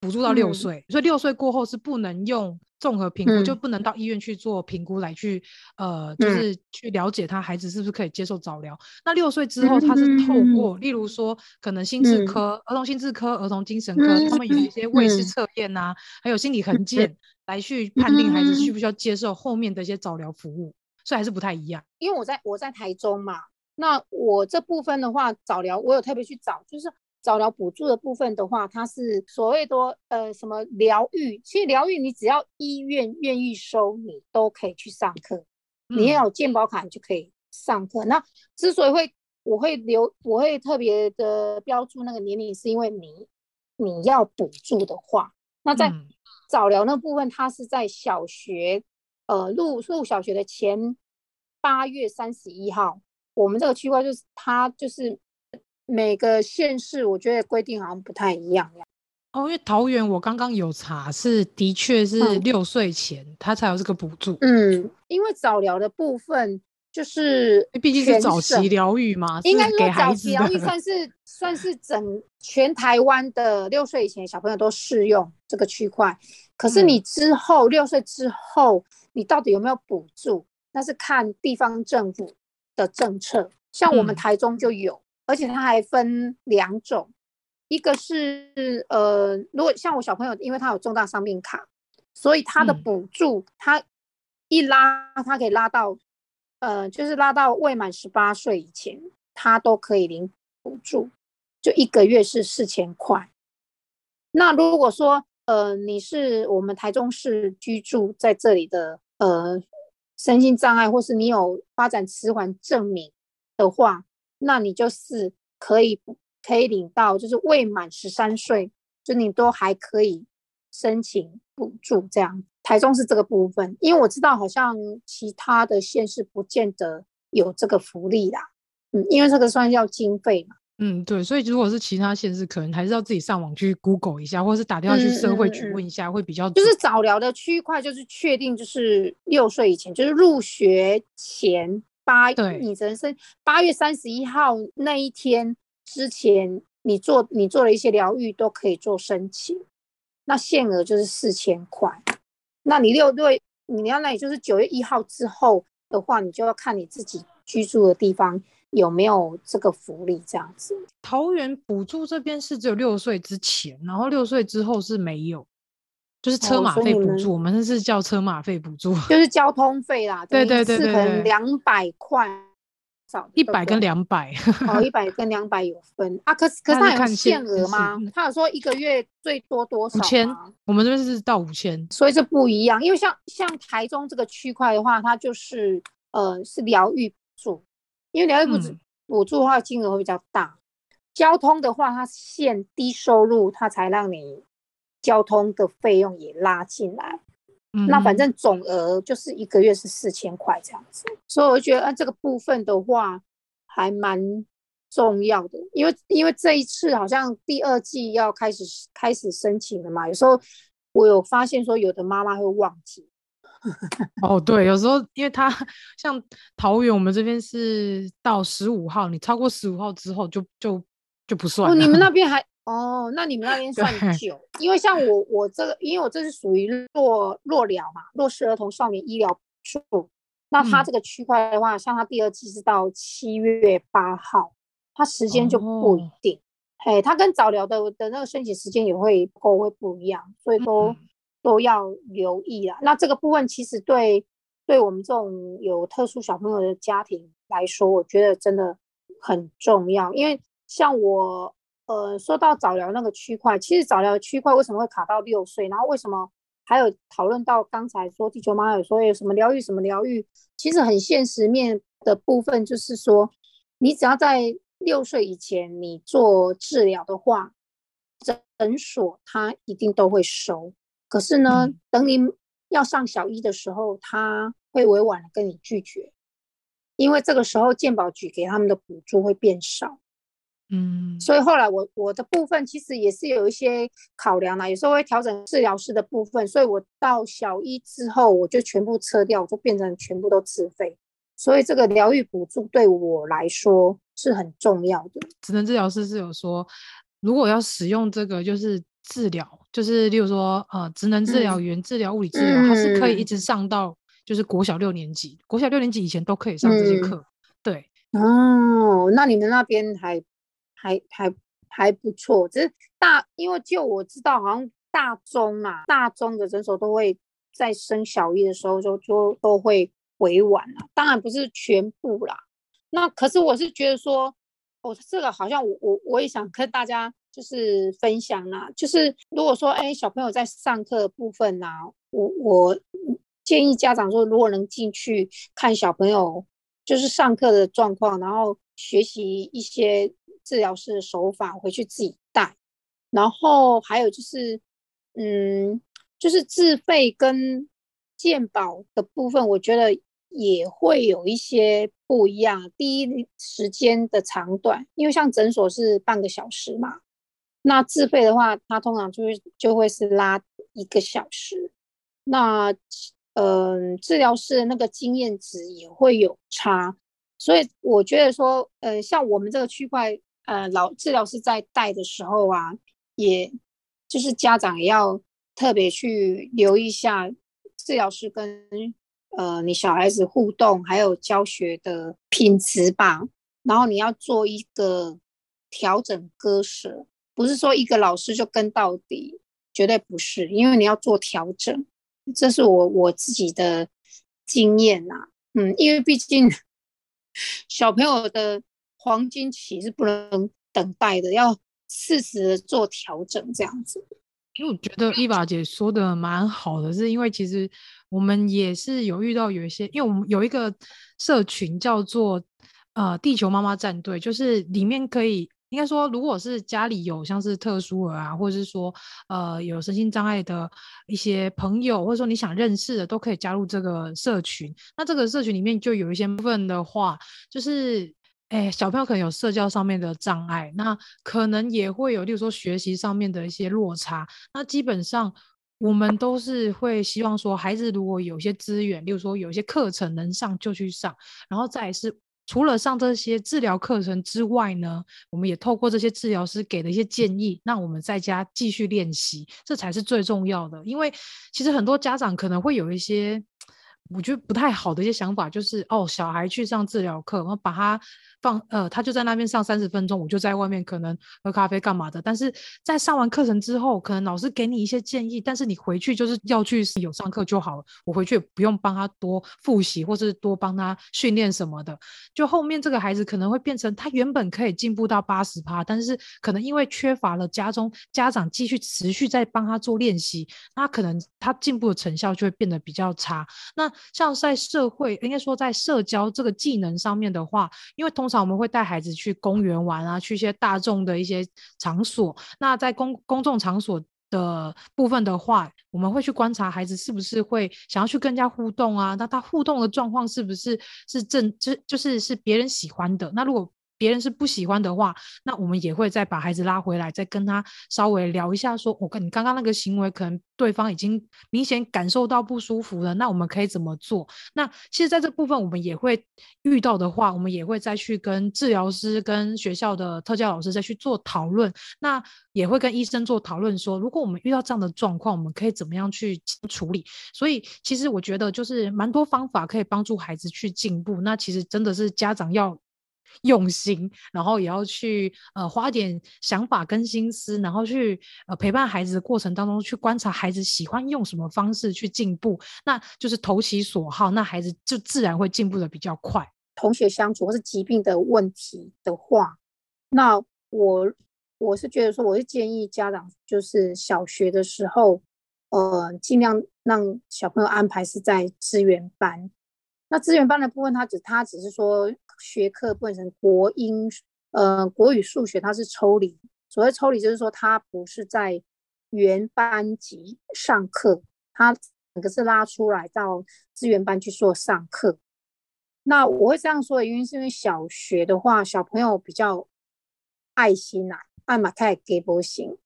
补助到六岁，嗯、所以六岁过后是不能用。综合评估、嗯、就不能到医院去做评估来去，呃，就是去了解他孩子是不是可以接受早疗。嗯、那六岁之后，他是透过，嗯、例如说，可能心智科、嗯、儿童心智科、儿童精神科，嗯、他们有一些魏氏测验啊，嗯、还有心理衡鉴，来去判定孩子需不需要接受后面的一些早疗服务，所以还是不太一样。因为我在我在台中嘛，那我这部分的话，早疗我有特别去找，就是。早疗补助的部分的话，它是所谓多呃什么疗愈，其实疗愈你只要医院愿意收你，都可以去上课。你要有健保卡，你就可以上课。嗯、那之所以会我会留，我会特别的标注那个年龄，是因为你你要补助的话，那在早疗那部分，它是在小学呃入入小学的前八月三十一号，我们这个区块就是它就是。每个县市我觉得规定好像不太一样呀。哦，因为桃园我刚刚有查，是的确是六岁前他才有这个补助。嗯，因为早疗的部分就是毕竟是早期疗愈嘛，应该说早期疗愈算是算是整全台湾的六岁以前小朋友都适用这个区块。可是你之后六岁之后，你到底有没有补助？那是看地方政府的政策。像我们台中就有。嗯而且它还分两种，一个是呃，如果像我小朋友，因为他有重大伤病卡，所以他的补助，他、嗯、一拉，他可以拉到，呃，就是拉到未满十八岁以前，他都可以领补助，就一个月是四千块。那如果说呃，你是我们台中市居住在这里的呃身心障碍，或是你有发展迟缓证明的话，那你就是可以可以领到，就是未满十三岁，就你都还可以申请补助这样。台中是这个部分，因为我知道好像其他的县市不见得有这个福利啦，嗯，因为这个算要经费嘛。嗯，对，所以如果是其他县市，可能还是要自己上网去 Google 一下，或者是打电话去社会局问一下，会比较。就是早疗的区块，就是确定就是六岁以前，就是入学前八，你只能申八月三十一号那一天之前，你做你做了一些疗愈都可以做申请，那限额就是四千块。那你六对，你要那也就是九月一号之后的话，你就要看你自己居住的地方。有没有这个福利这样子？桃园补助这边是只有六岁之前，然后六岁之后是没有，就是车马费补助。哦、我们那是叫车马费补助，就是 交通费啦。对对对对，可能两百块，少一百跟两百。哦，一百跟两百有分啊？可是可 是它有限额吗？他有说一个月最多多少？五千。我们这边是到五千，所以这不一样。因为像像台中这个区块的话，它就是呃是疗愈补助。因为疗愈补助补助的话，金额会比较大。嗯、交通的话，它限低收入，它才让你交通的费用也拉进来。嗯、那反正总额就是一个月是四千块这样子。所以我觉得，啊，这个部分的话还蛮重要的。因为因为这一次好像第二季要开始开始申请了嘛，有时候我有发现说，有的妈妈会忘记。哦，对，有时候因为他像桃园，我们这边是到十五号，你超过十五号之后就就就不算。哦，你们那边还哦？那你们那边 算久？因为像我我这个，因为我这是属于弱弱疗嘛，弱势儿童少年医疗处。那他这个区块的话，嗯、像他第二季是到七月八号，他时间就不一定。哎、哦，他跟早疗的的那个申请时间也会都会不一样，所以都。嗯都要留意啦。那这个部分其实对对我们这种有特殊小朋友的家庭来说，我觉得真的很重要。因为像我，呃，说到早疗那个区块，其实早疗区块为什么会卡到六岁？然后为什么还有讨论到刚才说地球妈妈有说有什么疗愈什么疗愈？其实很现实面的部分就是说，你只要在六岁以前你做治疗的话，诊所他一定都会收。可是呢，嗯、等你要上小一的时候，他会委婉的跟你拒绝，因为这个时候健保局给他们的补助会变少。嗯，所以后来我我的部分其实也是有一些考量啦，有时候会调整治疗师的部分，所以我到小一之后我就全部撤掉，我就变成全部都自费。所以这个疗愈补助对我来说是很重要的。职能治疗师是有说，如果要使用这个，就是。治疗就是，例如说，呃，职能治疗员、治疗物理治疗，它、嗯、是可以一直上到就是国小六年级。国小六年级以前都可以上这些课。嗯、对，哦，那你们那边还还还还不错。只是大，因为就我知道，好像大中啊，大中的诊所都会在升小一的时候就就都会委婉了。当然不是全部啦。那可是我是觉得说，哦，这个好像我我我也想跟大家。就是分享啦，就是如果说，哎，小朋友在上课的部分呐，我我建议家长说，如果能进去看小朋友，就是上课的状况，然后学习一些治疗师的手法，回去自己带。然后还有就是，嗯，就是自费跟健保的部分，我觉得也会有一些不一样。第一，时间的长短，因为像诊所是半个小时嘛。那自费的话，它通常就会就会是拉一个小时。那嗯、治疗师的那个经验值也会有差，所以我觉得说，呃，像我们这个区块，呃，老治疗师在带的时候啊，也就是家长也要特别去留意一下治疗师跟呃你小孩子互动还有教学的品质吧。然后你要做一个调整割舍。不是说一个老师就跟到底，绝对不是，因为你要做调整，这是我我自己的经验呐、啊。嗯，因为毕竟 小朋友的黄金期是不能等待的，要适时做调整，这样子。因为我觉得伊娃姐说的蛮好的，是因为其实我们也是有遇到有一些，因为我们有一个社群叫做呃地球妈妈战队，就是里面可以应该说，如果是家里有像是特殊儿啊，或者是说呃有身心障碍的一些朋友，或者说你想认识的，都可以加入这个社群。那这个社群里面就有一些部分的话，就是。哎，小朋友可能有社交上面的障碍，那可能也会有，例如说学习上面的一些落差。那基本上我们都是会希望说，孩子如果有些资源，例如说有些课程能上就去上，然后再是除了上这些治疗课程之外呢，我们也透过这些治疗师给的一些建议，让我们在家继续练习，这才是最重要的。因为其实很多家长可能会有一些我觉得不太好的一些想法，就是哦，小孩去上治疗课，然后把他。放呃，他就在那边上三十分钟，我就在外面可能喝咖啡干嘛的。但是在上完课程之后，可能老师给你一些建议，但是你回去就是要去有上课就好了。我回去也不用帮他多复习，或是多帮他训练什么的。就后面这个孩子可能会变成他原本可以进步到八十趴，但是可能因为缺乏了家中家长继续持续在帮他做练习，那可能他进步的成效就会变得比较差。那像在社会，应该说在社交这个技能上面的话，因为通常我们会带孩子去公园玩啊，去一些大众的一些场所。那在公公众场所的部分的话，我们会去观察孩子是不是会想要去更加互动啊？那他互动的状况是不是是正就就是是别人喜欢的？那如果别人是不喜欢的话，那我们也会再把孩子拉回来，再跟他稍微聊一下，说：“我跟你刚刚那个行为，可能对方已经明显感受到不舒服了，那我们可以怎么做？”那其实在这部分，我们也会遇到的话，我们也会再去跟治疗师、跟学校的特教老师再去做讨论。那也会跟医生做讨论，说如果我们遇到这样的状况，我们可以怎么样去处理？所以，其实我觉得就是蛮多方法可以帮助孩子去进步。那其实真的是家长要。用心，然后也要去呃花点想法跟心思，然后去呃陪伴孩子的过程当中，去观察孩子喜欢用什么方式去进步，那就是投其所好，那孩子就自然会进步的比较快。同学相处或是疾病的问题的话，那我我是觉得说，我是建议家长就是小学的时候，呃，尽量让小朋友安排是在资源班。那资源班的部分，他只他只是说。学科变成国英，呃，国语、数学，它是抽离。所谓抽离，就是说它不是在原班级上课，它整个是拉出来到资源班去做上课。那我会这样说的原因，是因为小学的话，小朋友比较爱心啊，爱马太给波型。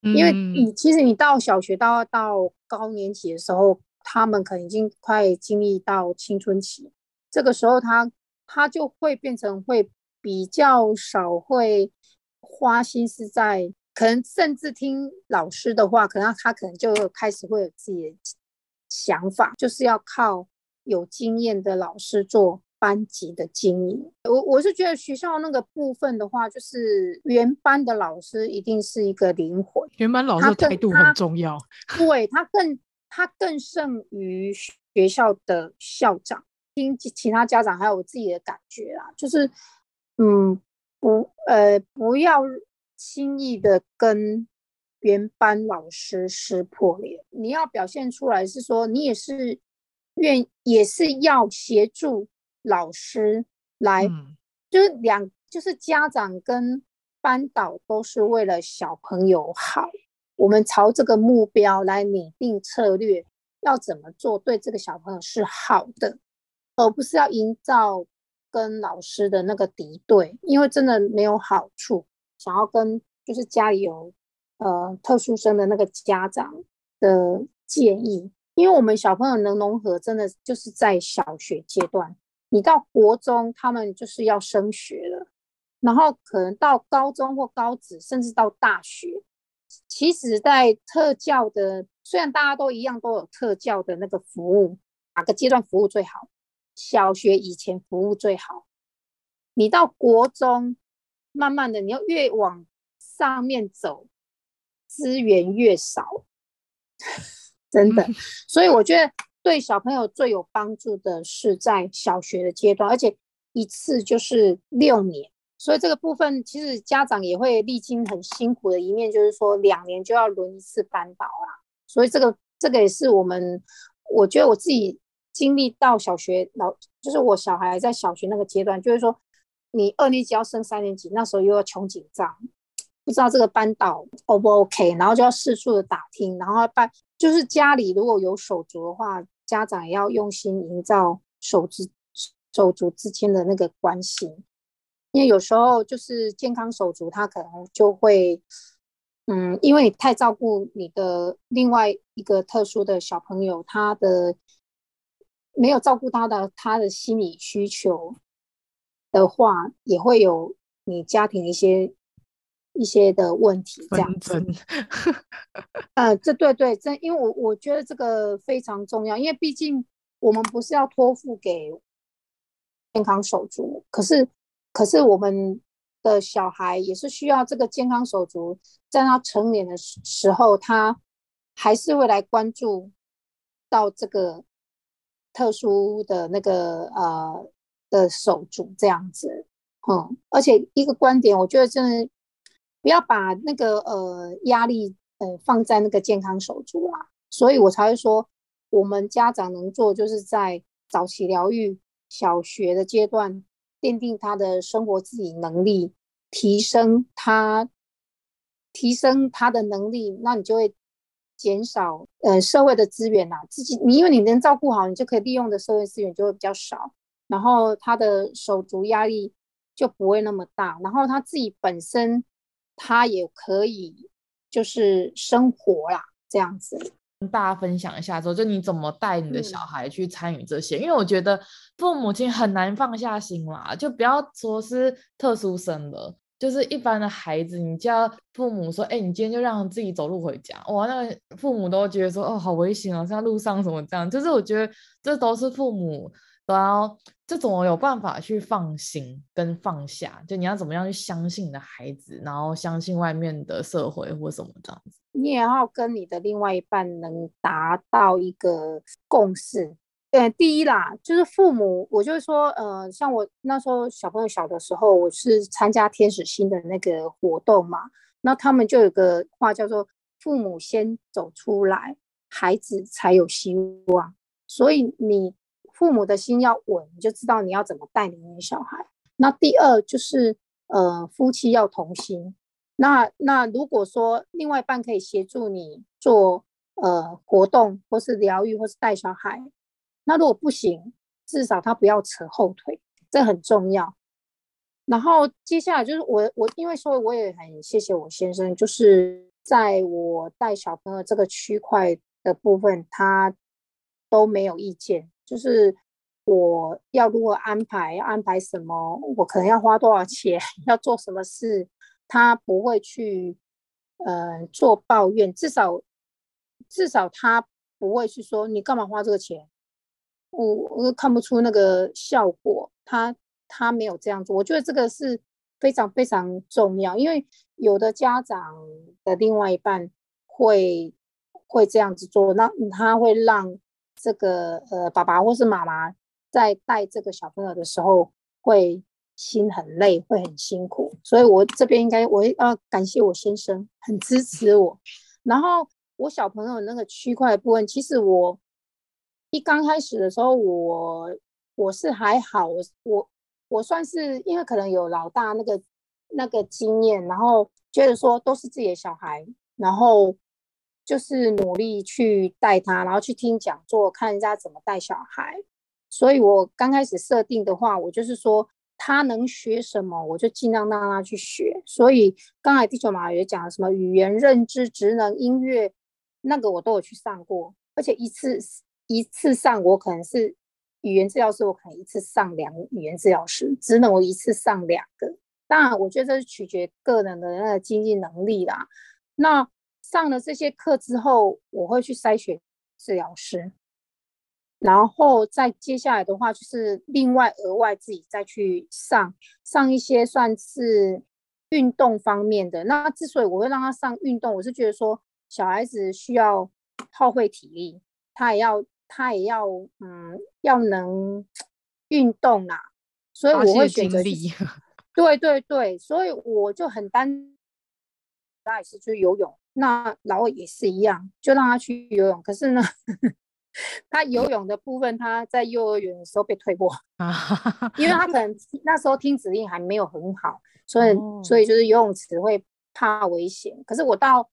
因为你其实你到小学到到高年级的时候，他们可能已经快经历到青春期，这个时候他。他就会变成会比较少会花心思在，可能甚至听老师的话，可能他可能就开始会有自己的想法，就是要靠有经验的老师做班级的经营。我我是觉得学校那个部分的话，就是原班的老师一定是一个灵魂，原班老师的态度很重要，他对他更他更胜于学校的校长。听其他家长还有我自己的感觉啊，就是，嗯，不，呃，不要轻易的跟原班老师撕破脸。你要表现出来是说，你也是愿，也是要协助老师来，嗯、就是两，就是家长跟班导都是为了小朋友好，我们朝这个目标来拟定策略，要怎么做对这个小朋友是好的。而不是要营造跟老师的那个敌对，因为真的没有好处。想要跟就是家里有呃特殊生的那个家长的建议，因为我们小朋友能融合，真的就是在小学阶段。你到国中，他们就是要升学了，然后可能到高中或高职，甚至到大学。其实，在特教的，虽然大家都一样都有特教的那个服务，哪个阶段服务最好？小学以前服务最好，你到国中，慢慢的你要越往上面走，资源越少，真的。所以我觉得对小朋友最有帮助的是在小学的阶段，而且一次就是六年，所以这个部分其实家长也会历经很辛苦的一面，就是说两年就要轮一次班导啦。所以这个这个也是我们，我觉得我自己经历到小学老，就是我小孩在小学那个阶段，就是说你二年级要升三年级，那时候又要穷紧张，不知道这个班导 O 不 OK，然后就要四处的打听，然后班就是家里如果有手足的话，家长也要用心营造手足手足之间的那个关系。因为有时候就是健康手足，他可能就会，嗯，因为你太照顾你的另外一个特殊的小朋友，他的没有照顾他的他的心理需求的话，也会有你家庭一些一些的问题这样子。呃，这对对，这因为我我觉得这个非常重要，因为毕竟我们不是要托付给健康手足，可是。可是我们的小孩也是需要这个健康手足，在他成年的时候，他还是会来关注到这个特殊的那个呃的手足这样子，嗯，而且一个观点，我觉得真的不要把那个呃压力呃放在那个健康手足啊，所以我才会说，我们家长能做就是在早期疗愈小学的阶段。奠定他的生活自理能力，提升他，提升他的能力，那你就会减少呃社会的资源呐、啊。自己你因为你能照顾好，你就可以利用的社会资源就会比较少，然后他的手足压力就不会那么大，然后他自己本身他也可以就是生活啦，这样子。跟大家分享一下之后，就你怎么带你的小孩去参与这些？嗯、因为我觉得父母亲很难放下心啦，就不要说是特殊生了，就是一般的孩子，你叫父母说：“哎、你今天就让自己走路回家。”哇，那个父母都觉得说：“哦，好危险哦，像路上什么这样。”就是我觉得这都是父母都要这种有办法去放心跟放下，就你要怎么样去相信你的孩子，然后相信外面的社会或什么这样子。你也要跟你的另外一半能达到一个共识。呃，第一啦，就是父母，我就是说，呃，像我那时候小朋友小的时候，我是参加天使心的那个活动嘛，那他们就有个话叫做“父母先走出来，孩子才有希望”。所以你父母的心要稳，你就知道你要怎么带领你的小孩。那第二就是，呃，夫妻要同心。那那如果说另外一半可以协助你做呃活动，或是疗愈，或是带小孩，那如果不行，至少他不要扯后腿，这很重要。然后接下来就是我我因为说我也很谢谢我先生，就是在我带小朋友这个区块的部分，他都没有意见，就是我要如何安排，要安排什么，我可能要花多少钱，要做什么事。他不会去，呃，做抱怨，至少，至少他不会去说你干嘛花这个钱，我我看不出那个效果，他他没有这样做，我觉得这个是非常非常重要，因为有的家长的另外一半会会这样子做，那他会让这个呃爸爸或是妈妈在带这个小朋友的时候会。心很累，会很辛苦，所以我这边应该我要感谢我先生，很支持我。然后我小朋友那个区块部分，其实我一刚开始的时候，我我是还好，我我我算是因为可能有老大那个那个经验，然后觉得说都是自己的小孩，然后就是努力去带他，然后去听讲座，看人家怎么带小孩。所以我刚开始设定的话，我就是说。他能学什么，我就尽量让他去学。所以刚才地球妈也讲了什么语言认知、职能、音乐，那个我都有去上过，而且一次一次上，我可能是语言治疗师，我可能一次上两语言治疗师，只能我一次上两个。当然，我觉得这是取决个人的那个经济能力啦。那上了这些课之后，我会去筛选治疗师。然后再接下来的话，就是另外额外自己再去上上一些算是运动方面的。那之所以我会让他上运动，我是觉得说小孩子需要耗费体力，他也要他也要嗯要能运动啊，所以我会选择 对对对，所以我就很担，他也是去游泳，那老二也是一样，就让他去游泳。可是呢，他游泳的部分，他在幼儿园的时候被退过啊，因为他可能那时候听指令还没有很好，所以、哦、所以就是游泳池会怕危险。可是我到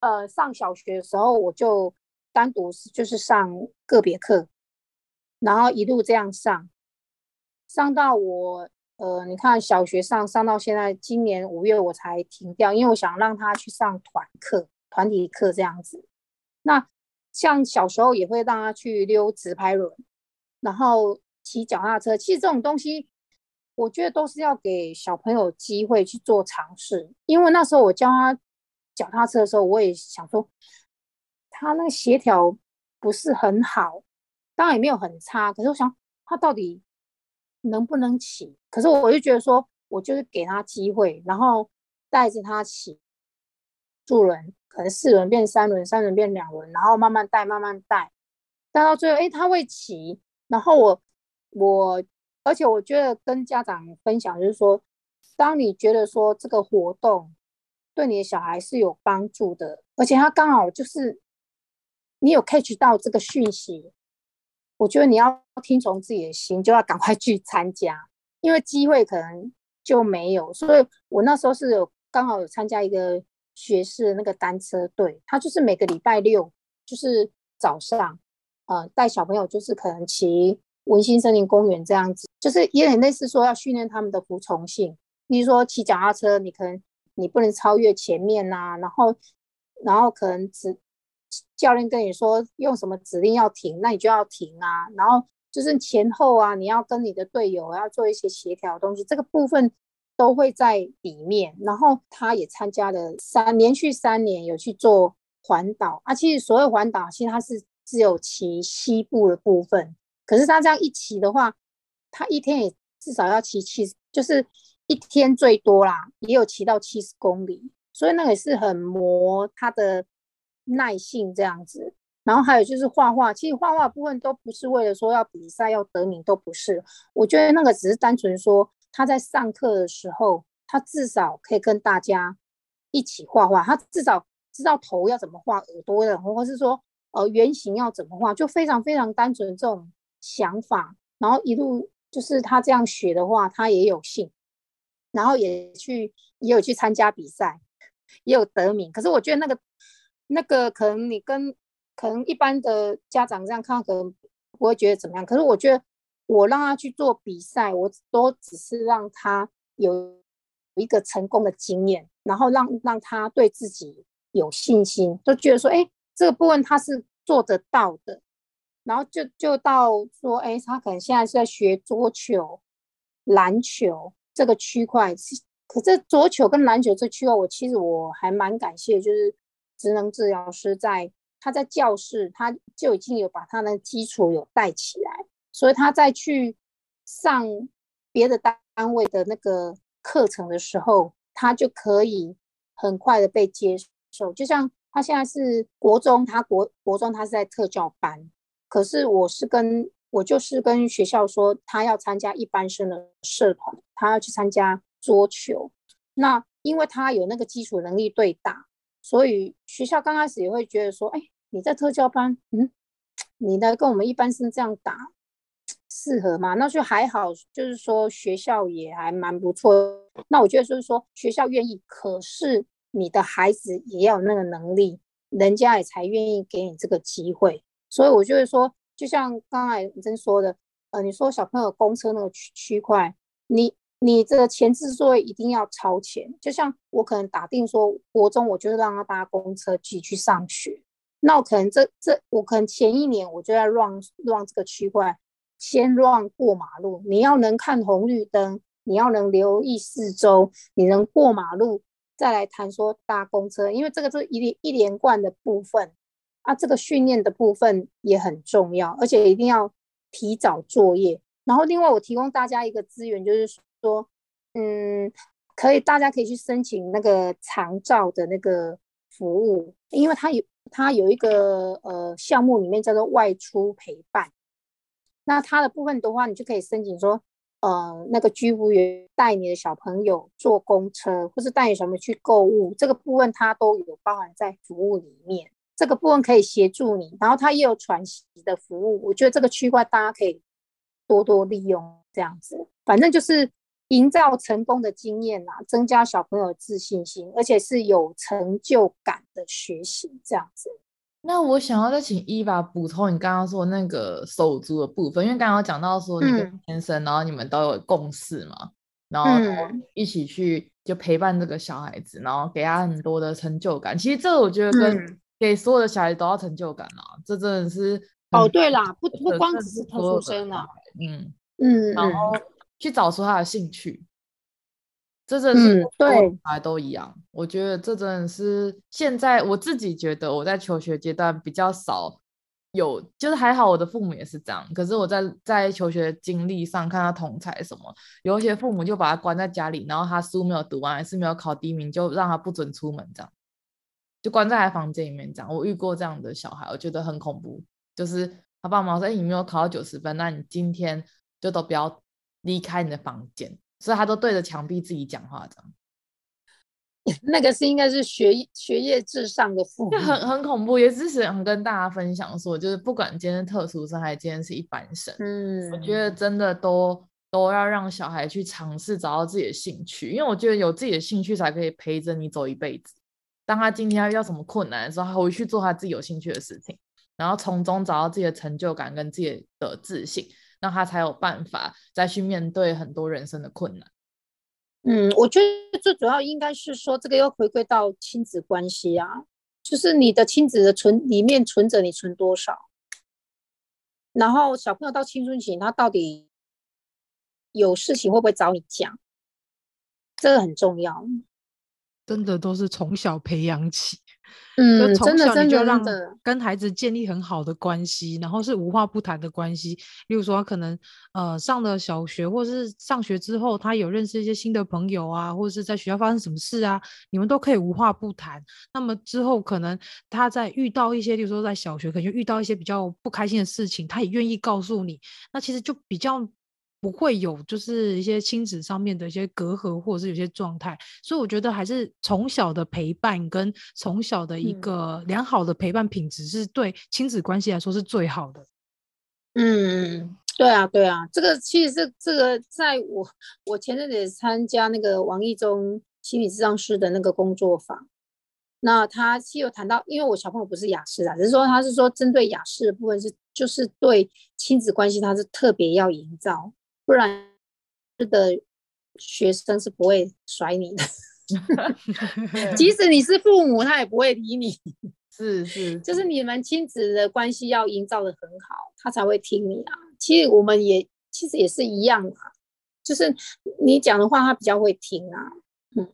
呃上小学的时候，我就单独就是上个别课，然后一路这样上，上到我。呃，你看小学上上到现在，今年五月我才停掉，因为我想让他去上团课、团体课这样子。那像小时候也会让他去溜直排轮，然后骑脚踏车。其实这种东西，我觉得都是要给小朋友机会去做尝试。因为那时候我教他脚踏车的时候，我也想说，他那个协调不是很好，当然也没有很差，可是我想他到底。能不能骑？可是我就觉得说，我就是给他机会，然后带着他骑，助轮，可能四轮变三轮，三轮变两轮，然后慢慢带，慢慢带，带到最后，哎，他会骑。然后我，我，而且我觉得跟家长分享就是说，当你觉得说这个活动对你的小孩是有帮助的，而且他刚好就是你有 catch 到这个讯息。我觉得你要听从自己的心，就要赶快去参加，因为机会可能就没有。所以我那时候是有刚好有参加一个学士那个单车队，他就是每个礼拜六就是早上，呃，带小朋友就是可能骑文心森林公园这样子，就是也很类似说要训练他们的服从性。比如说骑脚踏车，你可能你不能超越前面呐、然后然后可能只。教练跟你说用什么指令要停，那你就要停啊。然后就是前后啊，你要跟你的队友要做一些协调的东西，这个部分都会在里面。然后他也参加了三连续三年有去做环岛啊。其实所谓环岛，其实他是只有骑西部的部分，可是他这样一骑的话，他一天也至少要骑七十，就是一天最多啦，也有骑到七十公里，所以那个也是很磨他的。耐性这样子，然后还有就是画画，其实画画部分都不是为了说要比赛要得名，都不是。我觉得那个只是单纯说他在上课的时候，他至少可以跟大家一起画画，他至少知道头要怎么画，耳朵的，或者是说呃圆形要怎么画，就非常非常单纯这种想法。然后一路就是他这样学的话，他也有幸，然后也去也有去参加比赛，也有得名。可是我觉得那个。那个可能你跟可能一般的家长这样看，可能不会觉得怎么样。可是我觉得我让他去做比赛，我都只是让他有一个成功的经验，然后让让他对自己有信心，就觉得说，哎，这个部分他是做得到的。然后就就到说，哎，他可能现在是在学桌球、篮球这个区块。可这桌球跟篮球这区块，我其实我还蛮感谢，就是。职能治疗师在他在教室，他就已经有把他的基础有带起来，所以他在去上别的单位的那个课程的时候，他就可以很快的被接受。就像他现在是国中，他国国中他是在特教班，可是我是跟我就是跟学校说，他要参加一般生的社团，他要去参加桌球。那因为他有那个基础能力对打。所以学校刚开始也会觉得说，哎，你在特教班，嗯，你呢跟我们一般是这样打，适合吗？那就还好，就是说学校也还蛮不错。那我觉得就是说学校愿意，可是你的孩子也要有那个能力，人家也才愿意给你这个机会。所以我就是说，就像刚才你真说的，呃，你说小朋友公车那个区区块，你。你这个前置作业一定要超前，就像我可能打定说国中，我就是让他搭公车去去上学，那我可能这这我可能前一年我就要让让这个区块先让过马路，你要能看红绿灯，你要能留意四周，你能过马路，再来谈说搭公车，因为这个是一连一连贯的部分啊，这个训练的部分也很重要，而且一定要提早作业。然后另外我提供大家一个资源就是。说，嗯，可以，大家可以去申请那个长照的那个服务，因为它有它有一个呃项目里面叫做外出陪伴，那它的部分的话，你就可以申请说，呃，那个居服员带你的小朋友坐公车，或是带你什么去购物，这个部分它都有包含在服务里面。这个部分可以协助你，然后它也有喘息的服务。我觉得这个区块大家可以多多利用，这样子，反正就是营造成功的经验啊，增加小朋友自信心，而且是有成就感的学习，这样子。那我想要再请伊爸补充你刚刚说那个手足的部分，因为刚刚讲到说你跟先生，嗯、然后你们都有共识嘛，然后一起去就陪伴这个小孩子，然后给他很多的成就感。其实这个我觉得跟给所有的小孩都要成就感啊，这真的是哦，对啦，不不光只是特殊生啊，嗯。嗯，然后去找出他的兴趣。这真的是对，还都一样。嗯、我觉得这真的是现在我自己觉得我在求学阶段比较少有，就是还好我的父母也是这样。可是我在在求学经历上看到同才什么，有一些父母就把他关在家里，然后他书没有读完，还是没有考第一名，就让他不准出门，这样就关在他房间里面这样。我遇过这样的小孩，我觉得很恐怖。就是他爸妈说：“哎，你没有考到九十分，那你今天就都不要离开你的房间。”所以他都对着墙壁自己讲话，这样，那个是应该是学学业至上的父母，就很很恐怖。也是想跟大家分享说，就是不管今天特殊生还是今天是一般生，嗯，我觉得真的都都要让小孩去尝试找到自己的兴趣，因为我觉得有自己的兴趣才可以陪着你走一辈子。当他今天遇到什么困难的时候，他回去做他自己有兴趣的事情，然后从中找到自己的成就感跟自己的自信。那他才有办法再去面对很多人生的困难。嗯，我觉得最主要应该是说，这个要回归到亲子关系啊，就是你的亲子的存里面存着，你存多少？然后小朋友到青春期，他到底有事情会不会找你讲？这个很重要。真的都是从小培养起。嗯，从小你就让跟孩子建立很好的关系，然后是无话不谈的关系。例如说，他可能呃上了小学，或是上学之后，他有认识一些新的朋友啊，或者是在学校发生什么事啊，你们都可以无话不谈。那么之后可能他在遇到一些，例如说在小学可能就遇到一些比较不开心的事情，他也愿意告诉你。那其实就比较。不会有，就是一些亲子上面的一些隔阂，或者是有些状态，所以我觉得还是从小的陪伴跟从小的一个良好的陪伴品质，是对亲子关系来说是最好的。嗯，对啊，对啊，这个其实是这个，在我我前阵子也参加那个王意中心理治疗师的那个工作坊，那他其实有谈到，因为我小朋友不是雅思啊，只是说他是说针对雅思的部分是，就是对亲子关系他是特别要营造。不然，的学生是不会甩你的。即使你是父母，他也不会理你。是是，就是你们亲子的关系要营造的很好，他才会听你啊。其实我们也其实也是一样啊，就是你讲的话，他比较会听啊。嗯，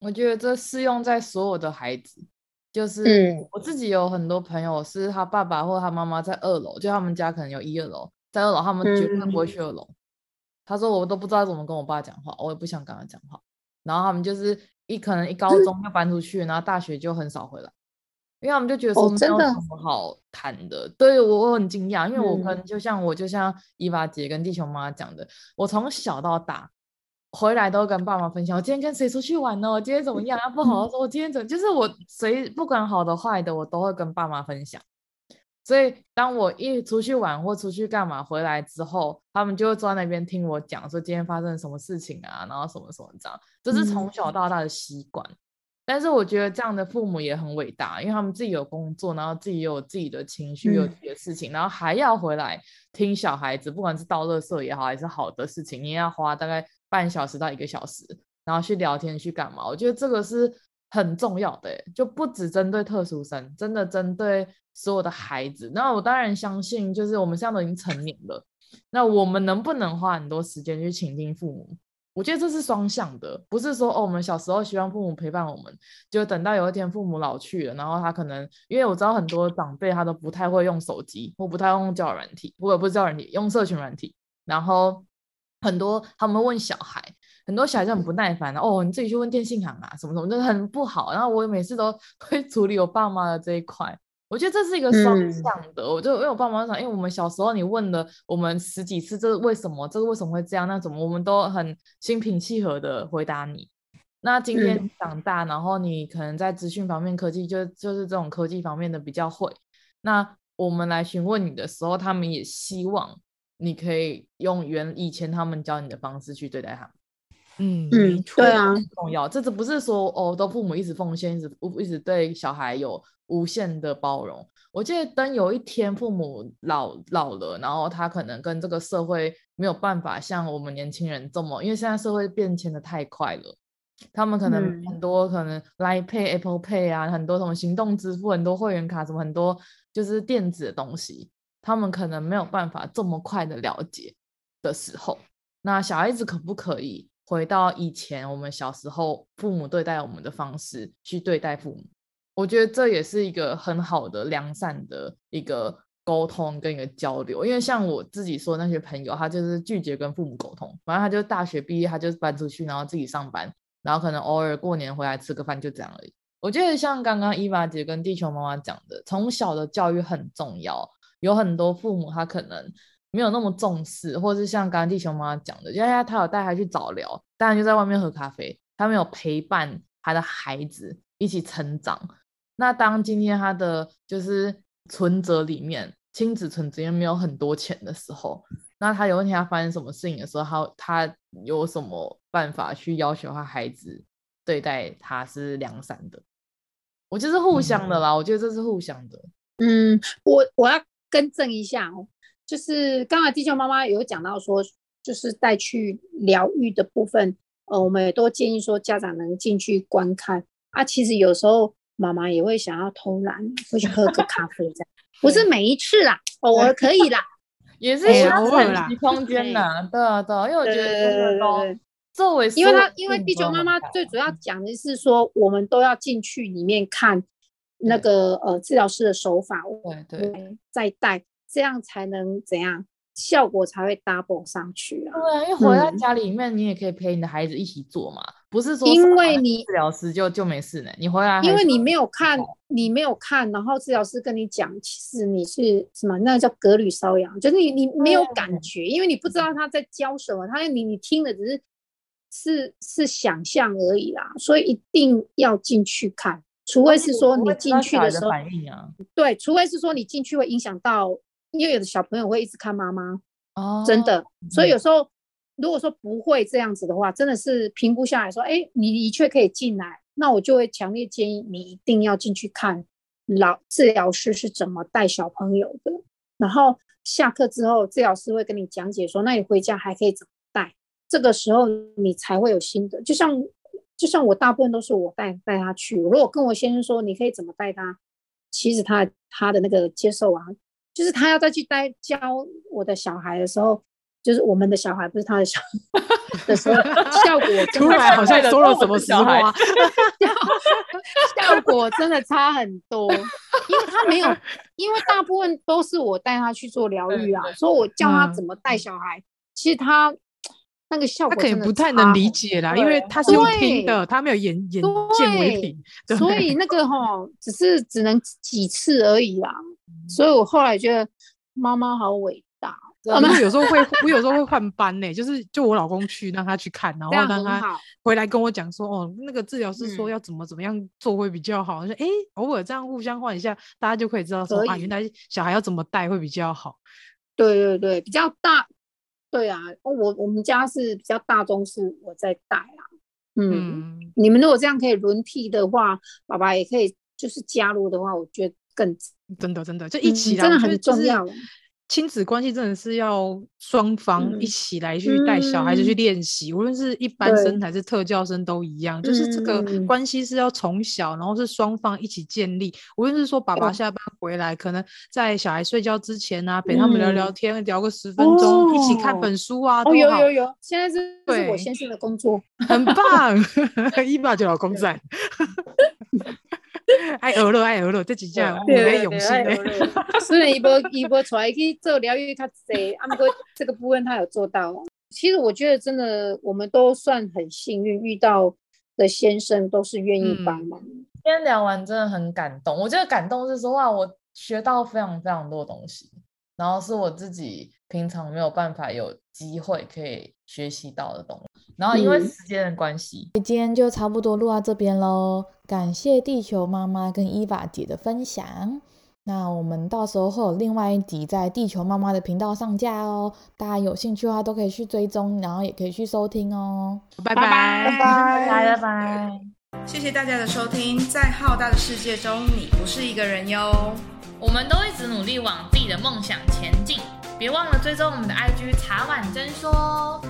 我觉得这适用在所有的孩子。就是我自己有很多朋友，是他爸爸或他妈妈在二楼，就他们家可能有一二楼，在二楼他们绝对不会去二楼。嗯他说：“我都不知道怎么跟我爸讲话，我也不想跟他讲话。然后他们就是一可能一高中就搬出去，然后大学就很少回来，因为他们就觉得说没有什么好谈的。对我我很惊讶，因为我可能就像我就像伊娃姐跟地球妈妈讲的，我从小到大回来都跟爸妈分享，我今天跟谁出去玩呢？我今天怎么样？啊，不好好说，我今天怎么就是我谁不管好的坏的，我都会跟爸妈分享。”所以，当我一出去玩或出去干嘛回来之后，他们就会坐在那边听我讲，说今天发生了什么事情啊，然后什么什么这样，这是从小到大的习惯。嗯、但是我觉得这样的父母也很伟大，因为他们自己有工作，然后自己有自己的情绪，有自己的事情，嗯、然后还要回来听小孩子，不管是倒垃圾也好，还是好的事情，你也要花大概半小时到一个小时，然后去聊天去干嘛？我觉得这个是很重要的，就不只针对特殊生，真的针对。所有的孩子，那我当然相信，就是我们现在都已经成年了，那我们能不能花很多时间去倾听父母？我觉得这是双向的，不是说哦，我们小时候希望父母陪伴我们，就等到有一天父母老去了，然后他可能，因为我知道很多长辈他都不太会用手机，或不太用交友软体，或者不是交友软体，用社群软体，然后很多他们问小孩，很多小孩就很不耐烦哦，你自己去问电信行啊，什么什么，就很不好。然后我每次都 会处理我爸妈的这一块。我觉得这是一个双向的。嗯、我就因为我爸妈想，因为我们小时候你问了我们十几次，这是为什么？这是为什么会这样？那怎么我们都很心平气和的回答你。那今天长大，嗯、然后你可能在资讯方面、科技就就是这种科技方面的比较会。那我们来询问你的时候，他们也希望你可以用原以前他们教你的方式去对待他们。嗯嗯，对啊，重要。这只不是说哦，都父母一直奉献，一直一直对小孩有无限的包容。我记得等有一天父母老老了，然后他可能跟这个社会没有办法像我们年轻人这么，因为现在社会变迁的太快了，他们可能很多、嗯、可能 Line Pay、Apple Pay 啊，很多什么行动支付，很多会员卡，什么很多就是电子的东西，他们可能没有办法这么快的了解的时候，那小孩子可不可以？回到以前，我们小时候父母对待我们的方式去对待父母，我觉得这也是一个很好的良善的一个沟通跟一个交流。因为像我自己说那些朋友，他就是拒绝跟父母沟通，反正他就大学毕业，他就搬出去，然后自己上班，然后可能偶尔过年回来吃个饭，就这样而已。我觉得像刚刚伊娃姐跟地球妈妈讲的，从小的教育很重要，有很多父母他可能。没有那么重视，或是像刚刚地球妈妈讲的，因为他有带他去早疗，当然就在外面喝咖啡，他没有陪伴他的孩子一起成长。那当今天他的就是存折里面，亲子存折里面没有很多钱的时候，那他有问题，他发生什么事情的时候，他他有什么办法去要求他孩子对待他是良善的？我就是互相的啦，嗯、我觉得这是互相的。嗯，我我要更正一下哦。就是刚才地球妈妈有讲到说，就是带去疗愈的部分，呃，我们也都建议说家长能进去观看啊。其实有时候妈妈也会想要偷懒，会去喝个咖啡这样，不是每一次啦，偶尔可以啦，也是想要喘息空间的。对啊，对啊，因为我觉得作为，因为他因为地球妈妈最主要讲的是说，我们都要进去里面看那个呃治疗师的手法，对对，再带。这样才能怎样，效果才会 double 上去啊？对啊，因为回到家里面，你也可以陪你的孩子一起做嘛，嗯、不是说因为你治疗师就就没事呢？你回来因为你没有看，你没有看，然后治疗师跟你讲，其实你是什么？那个叫隔閭搔痒，就是你你没有感觉，因为你不知道他在教什么，他你你听的只是是是想象而已啦，所以一定要进去看，除非是说你进去的时候，对，除非是说你进去会影响到。因为有的小朋友会一直看妈妈，哦，真的，所以有时候如果说不会这样子的话，真的是评估下来说，哎，你的确可以进来，那我就会强烈建议你一定要进去看老治疗师是怎么带小朋友的。然后下课之后，治疗师会跟你讲解说，那你回家还可以怎么带，这个时候你才会有心得。就像就像我大部分都是我带带他去，如果跟我先生说你可以怎么带他，其实他他的那个接受啊。就是他要再去带教我的小孩的时候，就是我们的小孩不是他的小孩的时候，效果突然好像说了什么实话，效果真的差很多，因为他没有，因为大部分都是我带他去做疗愈啊，所以我教他怎么带小孩，其实他那个效果他可能不太能理解啦，因为他是用听的，他没有眼眼见为凭，所以那个哈只是只能几次而已啦。所以我后来觉得妈妈好伟大。我们有时候会，我有时候会换班呢，就是就我老公去让他去看，然后让他回来跟我讲说，哦，那个治疗师说要怎么怎么样做会比较好。我说，哎，偶尔这样互相换一下，大家就可以知道说啊，原来小孩要怎么带会比较好。对对对，比较大。对啊，我我们家是比较大宗，是我在带啊。嗯，你们如果这样可以轮替的话，爸爸也可以就是加入的话，我觉得更。真的，真的，就一起来，真的很重要。亲子关系真的是要双方一起来去带小孩子去练习，无论是一般生还是特教生都一样，就是这个关系是要从小，然后是双方一起建立。无论是说爸爸下班回来，可能在小孩睡觉之前啊，陪他们聊聊天，聊个十分钟，一起看本书啊，都好。有有有，现在是是我先生的工作，很棒，一爸就老公在。爱鹅肉，爱鹅肉，这几件我没用心的。虽然一波一波出来去做疗愈，他谁？啊，不过这个部分他有做到。其实我觉得真的，我们都算很幸运，遇到的先生都是愿意帮忙。今天聊完真的很感动。我觉得感动是说哇，我学到非常非常多东西，然后是我自己平常没有办法有机会可以学习到的东西。然后因为时间的关系，嗯、今天就差不多录到这边喽。感谢地球妈妈跟伊娃姐的分享。那我们到时候会有另外一集在地球妈妈的频道上架哦，大家有兴趣的话都可以去追踪，然后也可以去收听哦。拜拜拜拜拜拜！谢谢大家的收听，在浩大的世界中，你不是一个人哟。我们都一直努力往自己的梦想前进，别忘了追踪我们的 IG 茶碗真说。